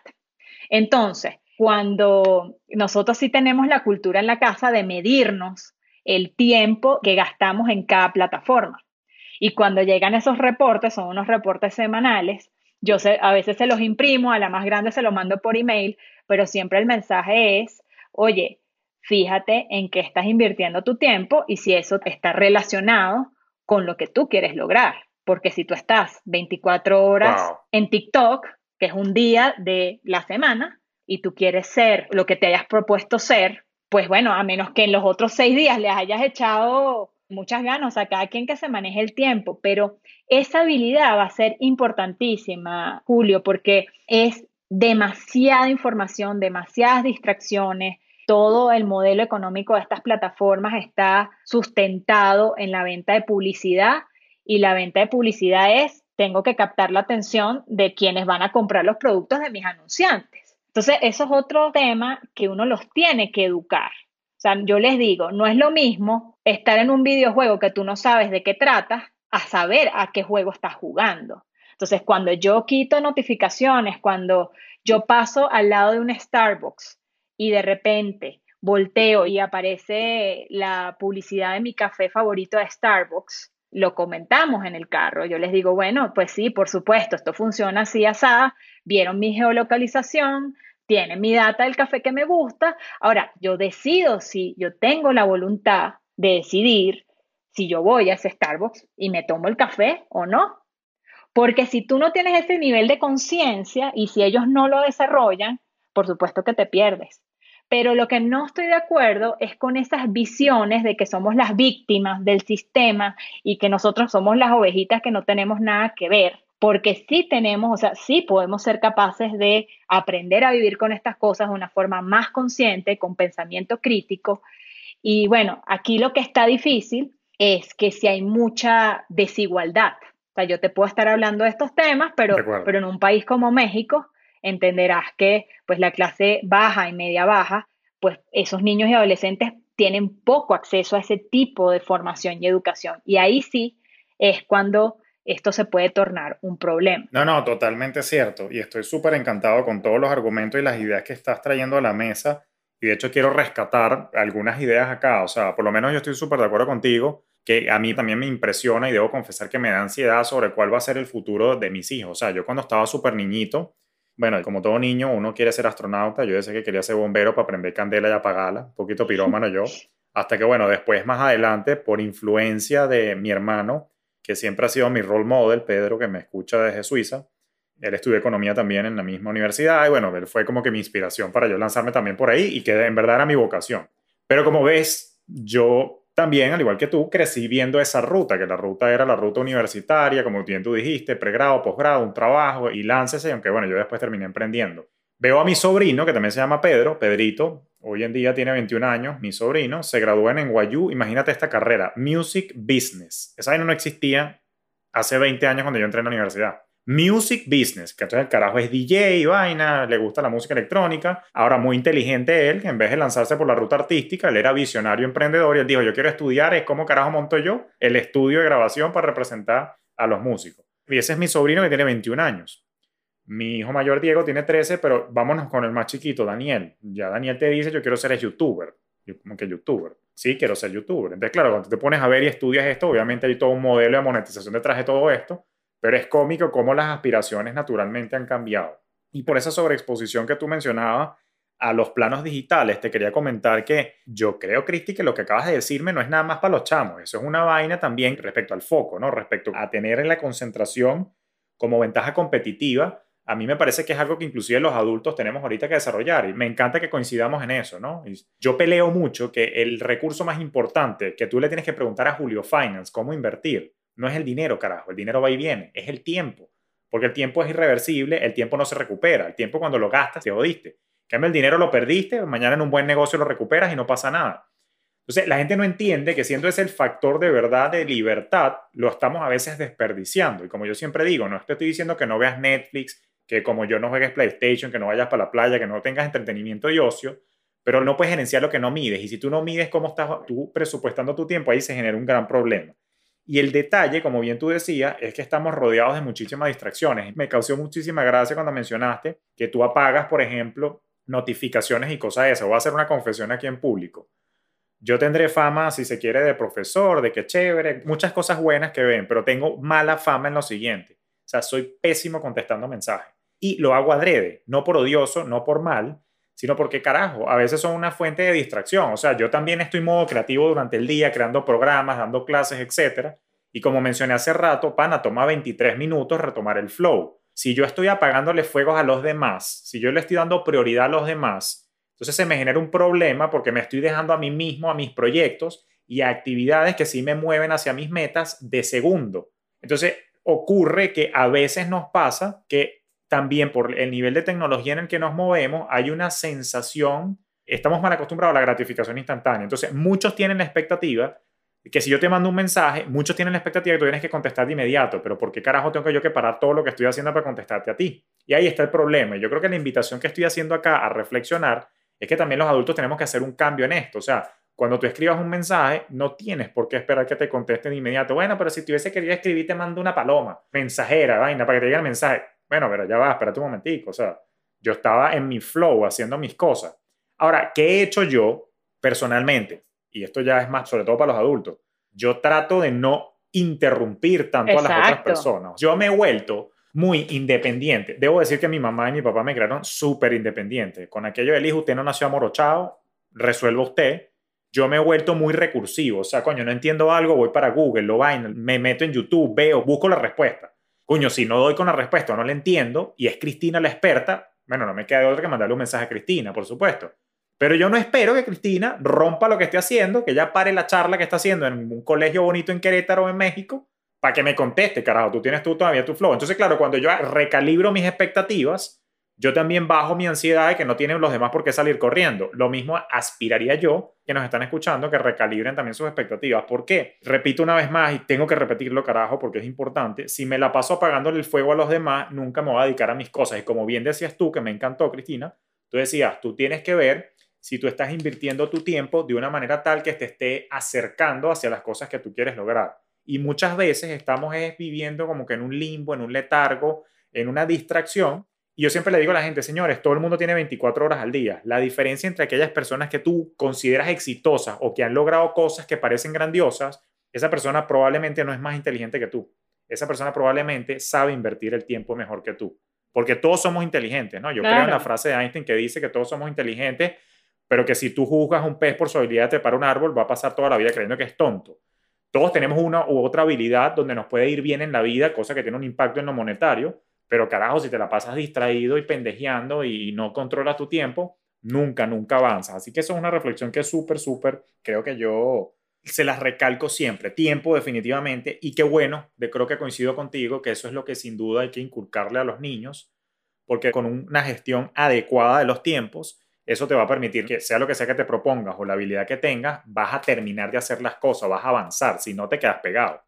Speaker 1: Entonces, cuando nosotros sí tenemos la cultura en la casa de medirnos el tiempo que gastamos en cada plataforma. Y cuando llegan esos reportes, son unos reportes semanales, yo sé, a veces se los imprimo, a la más grande se los mando por email, pero siempre el mensaje es, oye, fíjate en qué estás invirtiendo tu tiempo y si eso está relacionado con lo que tú quieres lograr. Porque si tú estás 24 horas en TikTok, que es un día de la semana, y tú quieres ser lo que te hayas propuesto ser, pues bueno, a menos que en los otros seis días le hayas echado muchas ganas a cada quien que se maneje el tiempo, pero esa habilidad va a ser importantísima, Julio, porque es demasiada información, demasiadas distracciones. Todo el modelo económico de estas plataformas está sustentado en la venta de publicidad y la venta de publicidad es, tengo que captar la atención de quienes van a comprar los productos de mis anunciantes. Entonces, eso es otro tema que uno los tiene que educar. O sea, yo les digo, no es lo mismo estar en un videojuego que tú no sabes de qué trata a saber a qué juego estás jugando. Entonces, cuando yo quito notificaciones, cuando yo paso al lado de un Starbucks y de repente volteo y aparece la publicidad de mi café favorito de Starbucks, lo comentamos en el carro. Yo les digo, bueno, pues sí, por supuesto, esto funciona así, asá, vieron mi geolocalización, tiene mi data del café que me gusta. Ahora, yo decido si yo tengo la voluntad de decidir si yo voy a ese Starbucks y me tomo el café o no. Porque si tú no tienes ese nivel de conciencia y si ellos no lo desarrollan, por supuesto que te pierdes. Pero lo que no estoy de acuerdo es con esas visiones de que somos las víctimas del sistema y que nosotros somos las ovejitas que no tenemos nada que ver porque sí tenemos, o sea, sí podemos ser capaces de aprender a vivir con estas cosas de una forma más consciente, con pensamiento crítico. Y bueno, aquí lo que está difícil es que si hay mucha desigualdad. O sea, yo te puedo estar hablando de estos temas, pero, pero en un país como México entenderás que pues la clase baja y media baja, pues esos niños y adolescentes tienen poco acceso a ese tipo de formación y educación. Y ahí sí es cuando esto se puede tornar un problema.
Speaker 2: No, no, totalmente cierto. Y estoy súper encantado con todos los argumentos y las ideas que estás trayendo a la mesa. Y de hecho quiero rescatar algunas ideas acá. O sea, por lo menos yo estoy súper de acuerdo contigo, que a mí también me impresiona y debo confesar que me da ansiedad sobre cuál va a ser el futuro de mis hijos. O sea, yo cuando estaba súper niñito, bueno, como todo niño, uno quiere ser astronauta. Yo decía que quería ser bombero para prender candela y apagarla. Un poquito [laughs] pirómano yo. Hasta que, bueno, después, más adelante, por influencia de mi hermano, que siempre ha sido mi role model, Pedro, que me escucha desde Suiza. Él estudió economía también en la misma universidad y bueno, él fue como que mi inspiración para yo lanzarme también por ahí y que en verdad era mi vocación. Pero como ves, yo también, al igual que tú, crecí viendo esa ruta, que la ruta era la ruta universitaria, como bien tú dijiste, pregrado, posgrado, un trabajo y láncese, aunque bueno, yo después terminé emprendiendo. Veo a mi sobrino, que también se llama Pedro, Pedrito, hoy en día tiene 21 años, mi sobrino, se graduó en NYU, imagínate esta carrera, Music Business. Esa vaina no existía hace 20 años cuando yo entré en la universidad. Music Business, que entonces el carajo es DJ, vaina, le gusta la música electrónica. Ahora, muy inteligente él, que en vez de lanzarse por la ruta artística, él era visionario emprendedor y él dijo, yo quiero estudiar, es como carajo monto yo el estudio de grabación para representar a los músicos. Y ese es mi sobrino que tiene 21 años. Mi hijo mayor Diego tiene 13, pero vámonos con el más chiquito, Daniel. Ya Daniel te dice, yo quiero ser youtuber. Yo como que youtuber. Sí, quiero ser youtuber. Entonces, claro, cuando te pones a ver y estudias esto, obviamente hay todo un modelo de monetización detrás de todo esto. Pero es cómico cómo las aspiraciones naturalmente han cambiado. Y por esa sobreexposición que tú mencionabas a los planos digitales, te quería comentar que yo creo, Cristi, que lo que acabas de decirme no es nada más para los chamos, eso es una vaina también respecto al foco, ¿no? Respecto a tener en la concentración como ventaja competitiva, a mí me parece que es algo que inclusive los adultos tenemos ahorita que desarrollar y me encanta que coincidamos en eso, ¿no? Yo peleo mucho que el recurso más importante que tú le tienes que preguntar a Julio Finance cómo invertir no es el dinero, carajo, el dinero va y viene, es el tiempo, porque el tiempo es irreversible, el tiempo no se recupera, el tiempo cuando lo gastas te jodiste. cambio, el dinero lo perdiste, mañana en un buen negocio lo recuperas y no pasa nada. Entonces, la gente no entiende que siendo ese el factor de verdad de libertad, lo estamos a veces desperdiciando. Y como yo siempre digo, no estoy diciendo que no veas Netflix, que como yo no juegues PlayStation, que no vayas para la playa, que no tengas entretenimiento y ocio, pero no puedes gerenciar lo que no mides. Y si tú no mides cómo estás tú presupuestando tu tiempo, ahí se genera un gran problema. Y el detalle, como bien tú decías, es que estamos rodeados de muchísimas distracciones. Me causó muchísima gracia cuando mencionaste que tú apagas, por ejemplo, notificaciones y cosas de esas. Voy a hacer una confesión aquí en público. Yo tendré fama, si se quiere, de profesor, de que chévere, muchas cosas buenas que ven, pero tengo mala fama en lo siguiente. O sea, soy pésimo contestando mensajes. Y lo hago adrede, no por odioso, no por mal, sino porque carajo, a veces son una fuente de distracción. O sea, yo también estoy en modo creativo durante el día, creando programas, dando clases, etc. Y como mencioné hace rato, pana, toma 23 minutos retomar el flow. Si yo estoy apagándole fuegos a los demás, si yo le estoy dando prioridad a los demás, entonces se me genera un problema porque me estoy dejando a mí mismo, a mis proyectos y a actividades que sí me mueven hacia mis metas de segundo. Entonces ocurre que a veces nos pasa que también por el nivel de tecnología en el que nos movemos, hay una sensación, estamos mal acostumbrados a la gratificación instantánea. Entonces, muchos tienen la expectativa que si yo te mando un mensaje, muchos tienen la expectativa que tú tienes que contestar de inmediato, pero ¿por qué carajo tengo yo que parar todo lo que estoy haciendo para contestarte a ti? Y ahí está el problema. Yo creo que la invitación que estoy haciendo acá a reflexionar es que también los adultos tenemos que hacer un cambio en esto. O sea, cuando tú escribas un mensaje, no tienes por qué esperar que te contesten de inmediato. Bueno, pero si te hubiese querido escribir, te mando una paloma, mensajera, vaina, para que te llegue el mensaje. Bueno, pero ya va, espérate un momentico. O sea, yo estaba en mi flow haciendo mis cosas. Ahora, ¿qué he hecho yo personalmente? Y esto ya es más, sobre todo para los adultos. Yo trato de no interrumpir tanto a las otras personas. Yo me he vuelto muy independiente. Debo decir que mi mamá y mi papá me crearon súper independiente. Con aquello del hijo, usted no nació amorochado, resuelva usted. Yo me he vuelto muy recursivo. O sea, coño, no entiendo algo, voy para Google, lo vaina, me meto en YouTube, veo, busco la respuesta. Coño, si no doy con la respuesta no la entiendo y es Cristina la experta, bueno, no me queda de otra que mandarle un mensaje a Cristina, por supuesto. Pero yo no espero que Cristina rompa lo que esté haciendo, que ella pare la charla que está haciendo en un colegio bonito en Querétaro, en México, para que me conteste, carajo, tú tienes tú todavía tu flow. Entonces, claro, cuando yo recalibro mis expectativas, yo también bajo mi ansiedad de que no tienen los demás por qué salir corriendo. Lo mismo aspiraría yo, que nos están escuchando, que recalibren también sus expectativas. ¿Por qué? Repito una vez más y tengo que repetirlo, carajo, porque es importante. Si me la paso apagándole el fuego a los demás, nunca me voy a dedicar a mis cosas. Y como bien decías tú, que me encantó, Cristina, tú decías, tú tienes que ver si tú estás invirtiendo tu tiempo de una manera tal que te esté acercando hacia las cosas que tú quieres lograr. Y muchas veces estamos viviendo como que en un limbo, en un letargo, en una distracción yo siempre le digo a la gente, señores, todo el mundo tiene 24 horas al día. La diferencia entre aquellas personas que tú consideras exitosas o que han logrado cosas que parecen grandiosas, esa persona probablemente no es más inteligente que tú. Esa persona probablemente sabe invertir el tiempo mejor que tú. Porque todos somos inteligentes, ¿no? Yo creo en la frase de Einstein que dice que todos somos inteligentes, pero que si tú juzgas un pez por su habilidad de trepar un árbol, va a pasar toda la vida creyendo que es tonto. Todos tenemos una u otra habilidad donde nos puede ir bien en la vida, cosa que tiene un impacto en lo monetario, pero carajo, si te la pasas distraído y pendejeando y no controlas tu tiempo, nunca, nunca avanzas. Así que eso es una reflexión que es súper, súper, creo que yo se las recalco siempre. Tiempo definitivamente. Y qué bueno, de, creo que coincido contigo, que eso es lo que sin duda hay que inculcarle a los niños, porque con una gestión adecuada de los tiempos, eso te va a permitir que sea lo que sea que te propongas o la habilidad que tengas, vas a terminar de hacer las cosas, vas a avanzar, si no te quedas pegado.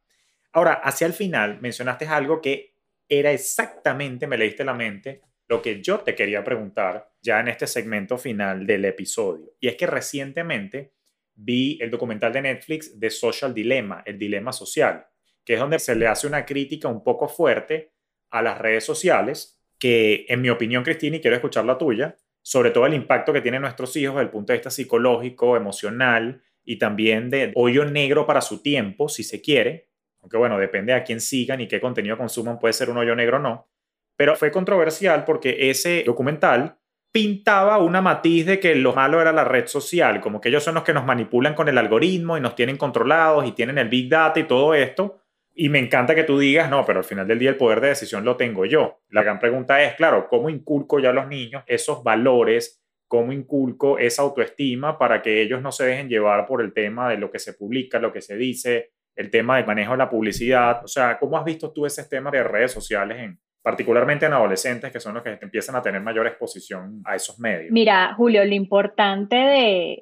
Speaker 2: Ahora, hacia el final mencionaste algo que era exactamente, me leíste la mente, lo que yo te quería preguntar ya en este segmento final del episodio. Y es que recientemente vi el documental de Netflix de Social Dilemma, el dilema social, que es donde se le hace una crítica un poco fuerte a las redes sociales, que en mi opinión, Cristina, y quiero escuchar la tuya, sobre todo el impacto que tienen nuestros hijos desde el punto de vista psicológico, emocional y también de hoyo negro para su tiempo, si se quiere, aunque bueno, depende a quién sigan y qué contenido consuman, puede ser un hoyo negro o no, pero fue controversial porque ese documental pintaba una matiz de que lo malo era la red social, como que ellos son los que nos manipulan con el algoritmo y nos tienen controlados y tienen el big data y todo esto. Y me encanta que tú digas, no, pero al final del día el poder de decisión lo tengo yo. La gran pregunta es, claro, ¿cómo inculco ya a los niños esos valores? ¿Cómo inculco esa autoestima para que ellos no se dejen llevar por el tema de lo que se publica, lo que se dice, el tema del manejo de la publicidad? O sea, ¿cómo has visto tú ese tema de redes sociales en, particularmente en adolescentes, que son los que empiezan a tener mayor exposición a esos medios?
Speaker 1: Mira, Julio, lo importante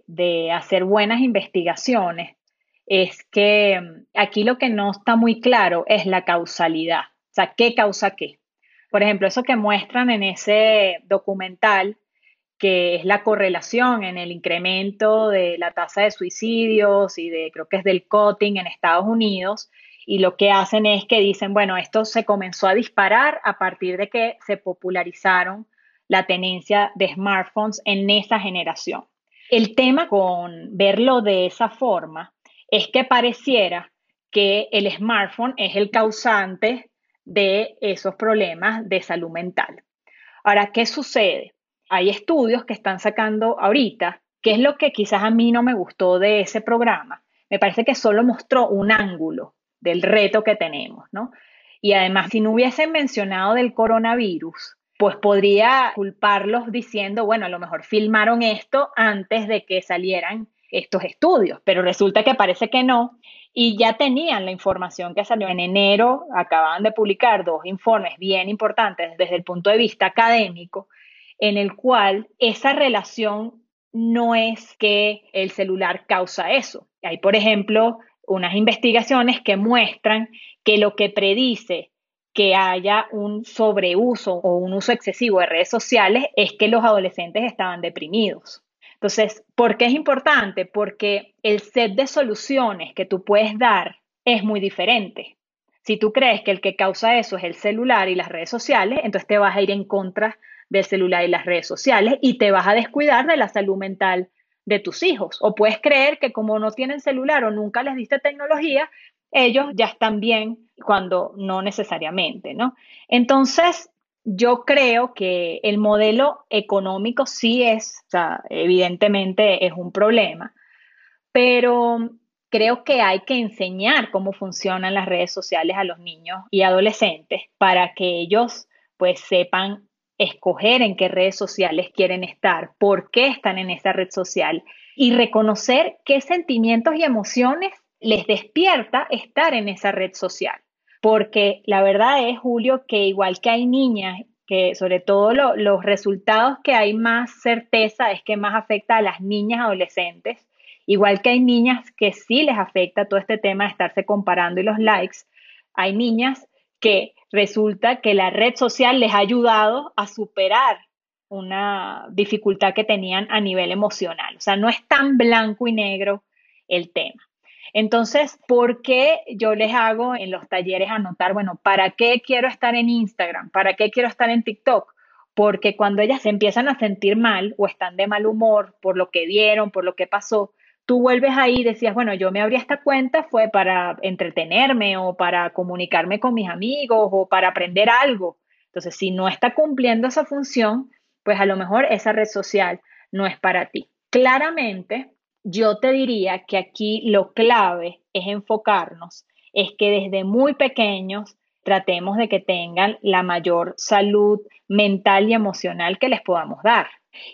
Speaker 1: de, hacer buenas investigaciones es que mm, aquí lo que no está muy claro es la causalidad, o sea, ¿qué causa qué? Por ejemplo, eso que muestran en ese documental, que es la correlación en el incremento de la tasa de suicidios y de, creo que es del cutting en Estados Unidos, y lo que hacen es que dicen, bueno, esto se comenzó a disparar a partir de que se popularizaron la tenencia de smartphones en esa generación. El tema con verlo de esa forma es que pareciera que el smartphone es el causante de esos problemas de salud mental. Ahora, ¿qué sucede? Hay estudios que están sacando ahorita, que es lo que quizás a mí no me gustó de ese programa. Me parece que solo mostró un ángulo del reto que tenemos, ¿no? Y además, si no hubiesen mencionado del coronavirus, pues podría culparlos diciendo, bueno, a lo mejor filmaron esto antes de que salieran estos estudios, pero resulta que parece que no, y ya tenían la información que salió en enero, acababan de publicar dos informes bien importantes desde el punto de vista académico, en el cual esa relación no es que el celular causa eso. Hay, por ejemplo, unas investigaciones que muestran que lo que predice que haya un sobreuso o un uso excesivo de redes sociales es que los adolescentes estaban deprimidos. Entonces, ¿por qué es importante? Porque el set de soluciones que tú puedes dar es muy diferente. Si tú crees que el que causa eso es el celular y las redes sociales, entonces te vas a ir en contra del celular y las redes sociales y te vas a descuidar de la salud mental de tus hijos. O puedes creer que como no tienen celular o nunca les diste tecnología, ellos ya están bien cuando no necesariamente, ¿no? Entonces, yo creo que el modelo económico sí es, o sea, evidentemente es un problema, pero creo que hay que enseñar cómo funcionan las redes sociales a los niños y adolescentes para que ellos pues sepan escoger en qué redes sociales quieren estar, por qué están en esa red social y reconocer qué sentimientos y emociones les despierta estar en esa red social. Porque la verdad es, Julio, que igual que hay niñas, que sobre todo los resultados que hay más certeza es que más afecta a las niñas adolescentes, igual que hay niñas que sí les afecta todo este tema de estarse comparando y los likes, hay niñas que resulta que la red social les ha ayudado a superar una dificultad que tenían a nivel emocional. O sea, no es tan blanco y negro el tema. Entonces, ¿por qué yo les hago en los talleres anotar, bueno, ¿para qué quiero estar en Instagram? ¿Para qué quiero estar en TikTok? Porque cuando ellas se empiezan a sentir mal o están de mal humor por lo que vieron, por lo que pasó, tú vuelves ahí y decías, bueno, yo me abrí esta cuenta fue para entretenerme o para comunicarme con mis amigos o para aprender algo. Entonces, si no está cumpliendo esa función, pues a lo mejor esa red social no es para ti. Claramente, yo te diría que aquí lo clave es enfocarnos, es que desde muy pequeños tratemos de que tengan la mayor salud mental y emocional que les podamos dar.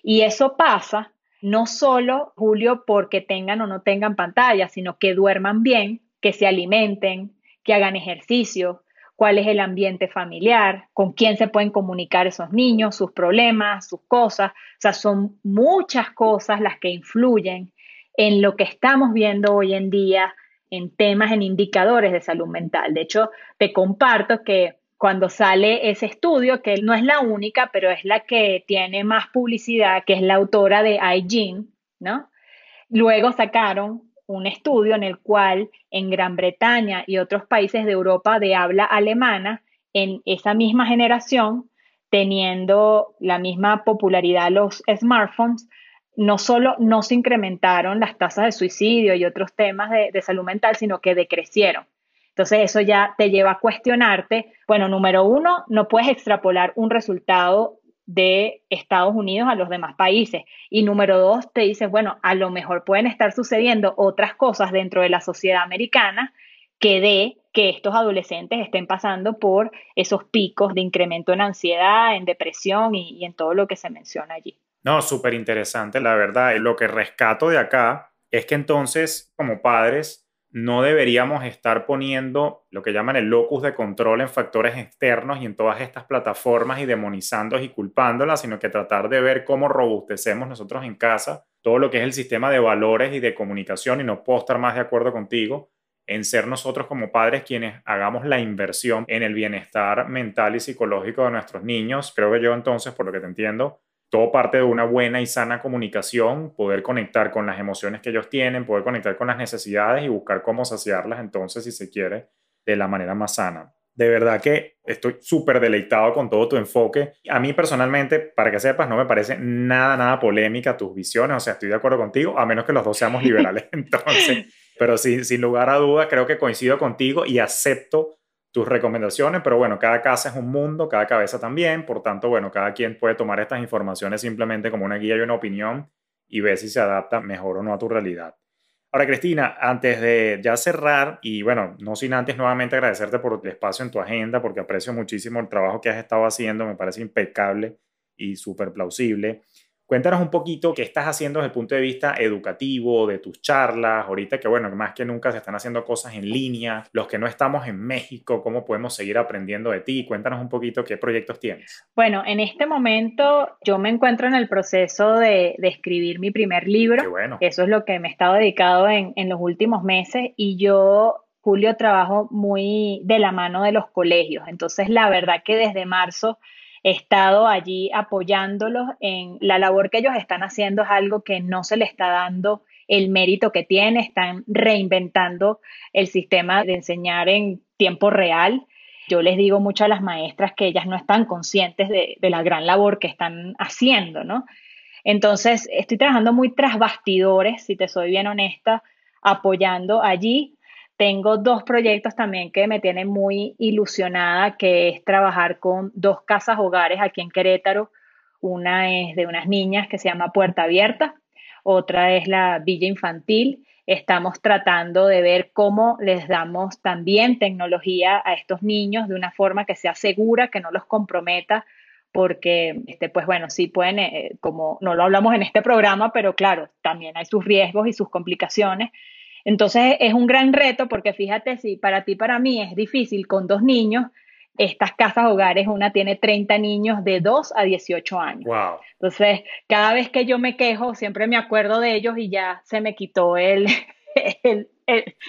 Speaker 1: Y eso pasa no solo, Julio, porque tengan o no tengan pantalla, sino que duerman bien, que se alimenten, que hagan ejercicio, cuál es el ambiente familiar, con quién se pueden comunicar esos niños, sus problemas, sus cosas. O sea, son muchas cosas las que influyen en lo que estamos viendo hoy en día en temas, en indicadores de salud mental. De hecho, te comparto que cuando sale ese estudio, que no es la única, pero es la que tiene más publicidad, que es la autora de iGene, ¿no? Luego sacaron un estudio en el cual en Gran Bretaña y otros países de Europa de habla alemana, en esa misma generación, teniendo la misma popularidad los smartphones, no solo no se incrementaron las tasas de suicidio y otros temas de, de salud mental, sino que decrecieron. Entonces eso ya te lleva a cuestionarte, bueno, número uno, no puedes extrapolar un resultado de Estados Unidos a los demás países. Y número dos, te dices, bueno, a lo mejor pueden estar sucediendo otras cosas dentro de la sociedad americana que de que estos adolescentes estén pasando por esos picos de incremento en ansiedad, en depresión y, en todo lo que se menciona allí.
Speaker 2: No, súper interesante, la verdad. Lo que rescato de acá es que entonces, como padres, no deberíamos estar poniendo lo que llaman el locus de control en factores externos y en todas estas plataformas y demonizándolas y culpándolas, sino que tratar de ver cómo robustecemos nosotros en casa todo lo que es el sistema de valores y de comunicación y no puedo estar más de acuerdo contigo en ser nosotros como padres quienes hagamos la inversión en el bienestar mental y psicológico de nuestros niños. Creo que yo entonces, por lo que te entiendo, todo parte de una buena y sana comunicación, poder conectar con las emociones que ellos tienen, poder conectar con las necesidades y buscar cómo saciarlas entonces, si se quiere, de la manera más sana. De verdad que estoy súper deleitado con todo tu enfoque. A mí personalmente, para que sepas, no me parece nada, nada polémica tus visiones. O sea, estoy de acuerdo contigo, a menos que los dos seamos [laughs] liberales. Entonces, pero sin, sin lugar a dudas, creo que coincido contigo y acepto tus recomendaciones, pero bueno, cada casa es un mundo, cada cabeza también, por tanto, bueno, cada quien puede tomar estas informaciones simplemente como una guía y una opinión y ver si se adapta mejor o no a tu realidad. Ahora, Cristina, antes de ya cerrar, y bueno, no sin antes nuevamente agradecerte por el espacio en tu agenda, porque aprecio muchísimo el trabajo que has estado haciendo, me parece impecable y súper plausible. Cuéntanos un poquito qué estás haciendo desde el punto de vista educativo, de tus charlas, ahorita que bueno, más que nunca se están haciendo cosas en línea, los que no estamos en México, cómo podemos seguir aprendiendo de ti. Cuéntanos un poquito qué proyectos tienes.
Speaker 1: Bueno, en este momento yo me encuentro en el proceso de, escribir mi primer libro. Qué bueno. Eso es lo que me he estado dedicado en, en los últimos meses y yo Julio, trabajo muy de la mano de los colegios. Entonces, la verdad que desde marzo estado allí apoyándolos en la labor que ellos están haciendo, es algo que no se le está dando el mérito que tiene, están reinventando el sistema de enseñar en tiempo real. Yo les digo mucho a las maestras que ellas no están conscientes de, de la gran labor que están haciendo, ¿no? Entonces, estoy trabajando muy tras bastidores, si te soy bien honesta, apoyando allí tengo dos proyectos también que me tienen muy ilusionada, que es trabajar con dos casas hogares aquí en Querétaro. Una es de unas niñas que se llama Puerta Abierta, otra es la Villa Infantil. Estamos tratando de ver cómo les damos también tecnología a estos niños de una forma que sea segura, que no los comprometa, porque, este, pues bueno, sí pueden, eh, como no lo hablamos en este programa, pero claro, también hay sus riesgos y sus complicaciones. Entonces es un gran reto porque fíjate si para ti, para mí es difícil con dos niños, estas casas hogares, una tiene 30 niños de 2 a 18 años. Wow. Entonces, cada vez que yo me quejo, siempre me acuerdo de ellos y ya se me quitó el... [laughs]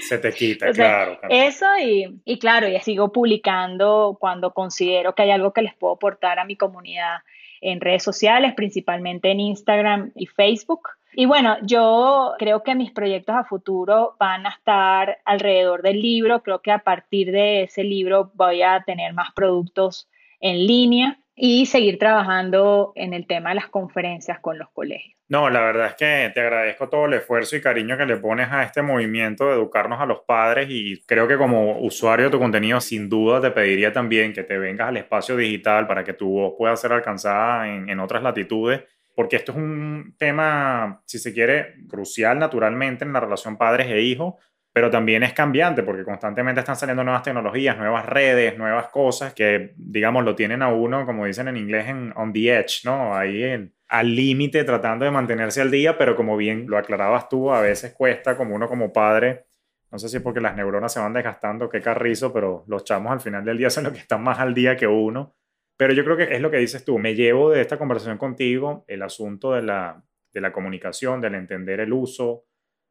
Speaker 2: se te quita, claro,
Speaker 1: Eso y, y claro, y sigo publicando cuando considero que hay algo que les puedo aportar a mi comunidad en redes sociales, principalmente en Instagram y Facebook. Y bueno, yo creo que mis proyectos a futuro van a estar alrededor del libro. Creo que a partir de ese libro voy a tener más productos en línea y seguir trabajando en el tema de las conferencias con los colegios.
Speaker 2: No, la verdad es que te agradezco todo el esfuerzo y cariño que le pones a este movimiento de educarnos a los padres y creo que como usuario de tu contenido sin duda te pediría también que te vengas al espacio digital para que tu voz pueda ser alcanzada en, en otras latitudes porque esto es un tema, si se quiere, crucial naturalmente en la relación padres e hijos, pero también es cambiante porque constantemente están saliendo nuevas tecnologías, nuevas redes, nuevas cosas que, digamos, lo tienen a uno, como dicen en inglés, en on the edge, ¿no? Ahí en, al límite tratando de mantenerse al día, pero como bien lo aclarabas tú, a veces cuesta como uno como padre, no sé si es porque las neuronas se van desgastando, qué carrizo, pero los chamos al final del día son los que están más al día que uno pero yo creo que es lo que dices tú. Me llevo de esta conversación contigo el asunto de la, de la comunicación, del entender el uso,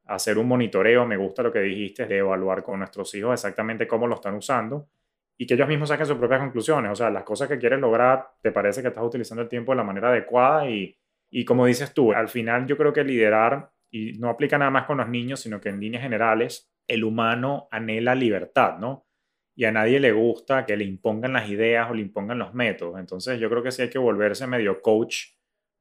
Speaker 2: hacer un monitoreo. Me gusta lo que dijiste de evaluar con nuestros hijos exactamente cómo lo están usando y que ellos mismos saquen sus propias conclusiones. O sea, las cosas que quieres lograr, te parece que estás utilizando el tiempo de la manera adecuada y, y como dices tú, al final yo creo que liderar, y no aplica nada más con los niños, sino que en líneas generales, el humano anhela libertad, ¿no? Y a nadie le gusta que le impongan las ideas o le impongan los métodos. Entonces yo creo que sí hay que volverse medio coach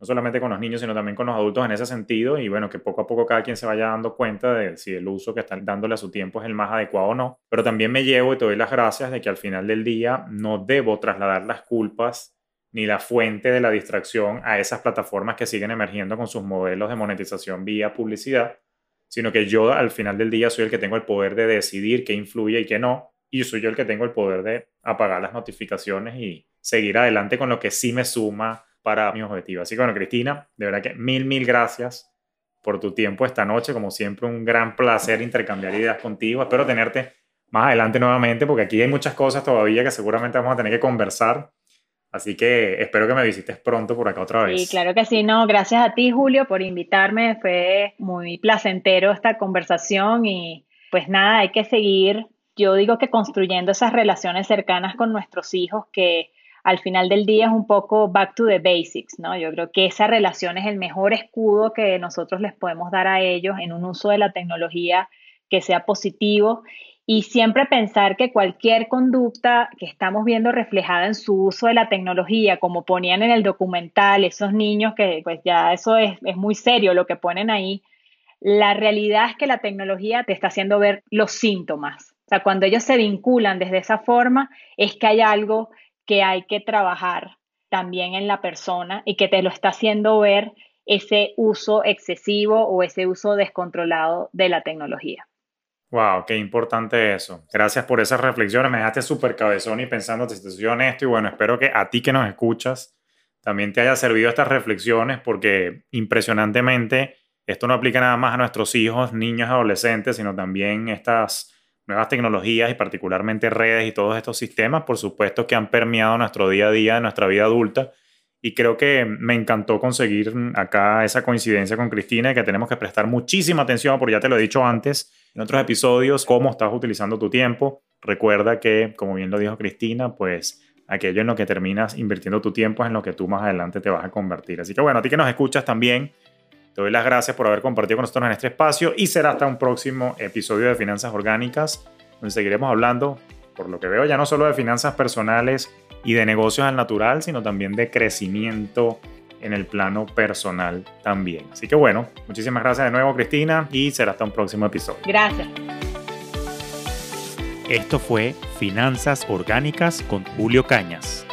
Speaker 2: no solamente con los niños, sino también con los adultos en ese sentido, y bueno, que poco a poco cada quien se vaya dando cuenta de si el uso que están dándole a su tiempo es el más adecuado o no. Pero también me llevo y te doy las gracias de que al final del día no debo trasladar las culpas ni la fuente de la distracción a esas plataformas que siguen emergiendo con sus modelos de monetización vía publicidad, sino que yo al final del día soy el que tengo el poder de decidir qué influye y qué no, y soy yo el que tengo el poder de apagar las notificaciones y seguir adelante con lo que sí me suma para mi objetivo. Así que bueno, Cristina, de verdad que mil, mil gracias por tu tiempo esta noche. Como siempre, un gran placer intercambiar ideas contigo. Espero tenerte más adelante nuevamente porque aquí hay muchas cosas todavía que seguramente vamos a tener que conversar Así que espero que me visites pronto por acá otra vez.
Speaker 1: Sí, claro que sí, no, gracias a ti Julio por invitarme, fue muy placentero esta conversación y pues nada, hay que seguir, yo digo que construyendo esas relaciones cercanas con nuestros hijos que al final del día es un poco back to the basics, ¿no? Yo creo que esa relación es el mejor escudo que nosotros les podemos dar a ellos en un uso de la tecnología que sea positivo y siempre pensar que cualquier conducta que estamos viendo reflejada en su uso de la tecnología, como ponían en el documental, esos niños que pues ya eso es, es muy serio lo que ponen ahí, la realidad es que la tecnología te está haciendo ver los síntomas. O sea, cuando ellos se vinculan desde esa forma, es que hay algo que hay que trabajar también en la persona y que te lo está haciendo ver ese uso excesivo o ese uso descontrolado de la tecnología.
Speaker 2: Wow, qué importante eso. Gracias por esas reflexiones. Me dejaste súper cabezón y pensando, te soy honesto y bueno, espero que a ti que nos escuchas también te haya servido estas reflexiones porque impresionantemente esto no aplica nada más a nuestros hijos, niños, adolescentes, sino también estas nuevas tecnologías y particularmente redes y todos estos sistemas, por supuesto, que han permeado nuestro día a día, nuestra vida adulta. Y creo que me encantó conseguir acá esa coincidencia con Cristina que tenemos que prestar muchísima atención, porque ya te lo he dicho antes, en otros episodios cómo estás utilizando tu tiempo. Recuerda que, como bien lo dijo Cristina, pues aquello en lo que terminas invirtiendo tu tiempo es en lo que tú más adelante te vas a convertir. Así que bueno, a ti que nos escuchas también, te doy las gracias por haber compartido con nosotros en este espacio y será hasta un próximo episodio de Finanzas Orgánicas, donde seguiremos hablando, por lo que veo, ya no solo de finanzas personales y de negocios al natural, sino también de crecimiento en el plano personal también. Así que bueno, muchísimas gracias de nuevo Cristina y será hasta un próximo episodio.
Speaker 1: Gracias.
Speaker 2: Esto fue Finanzas Orgánicas con Julio Cañas.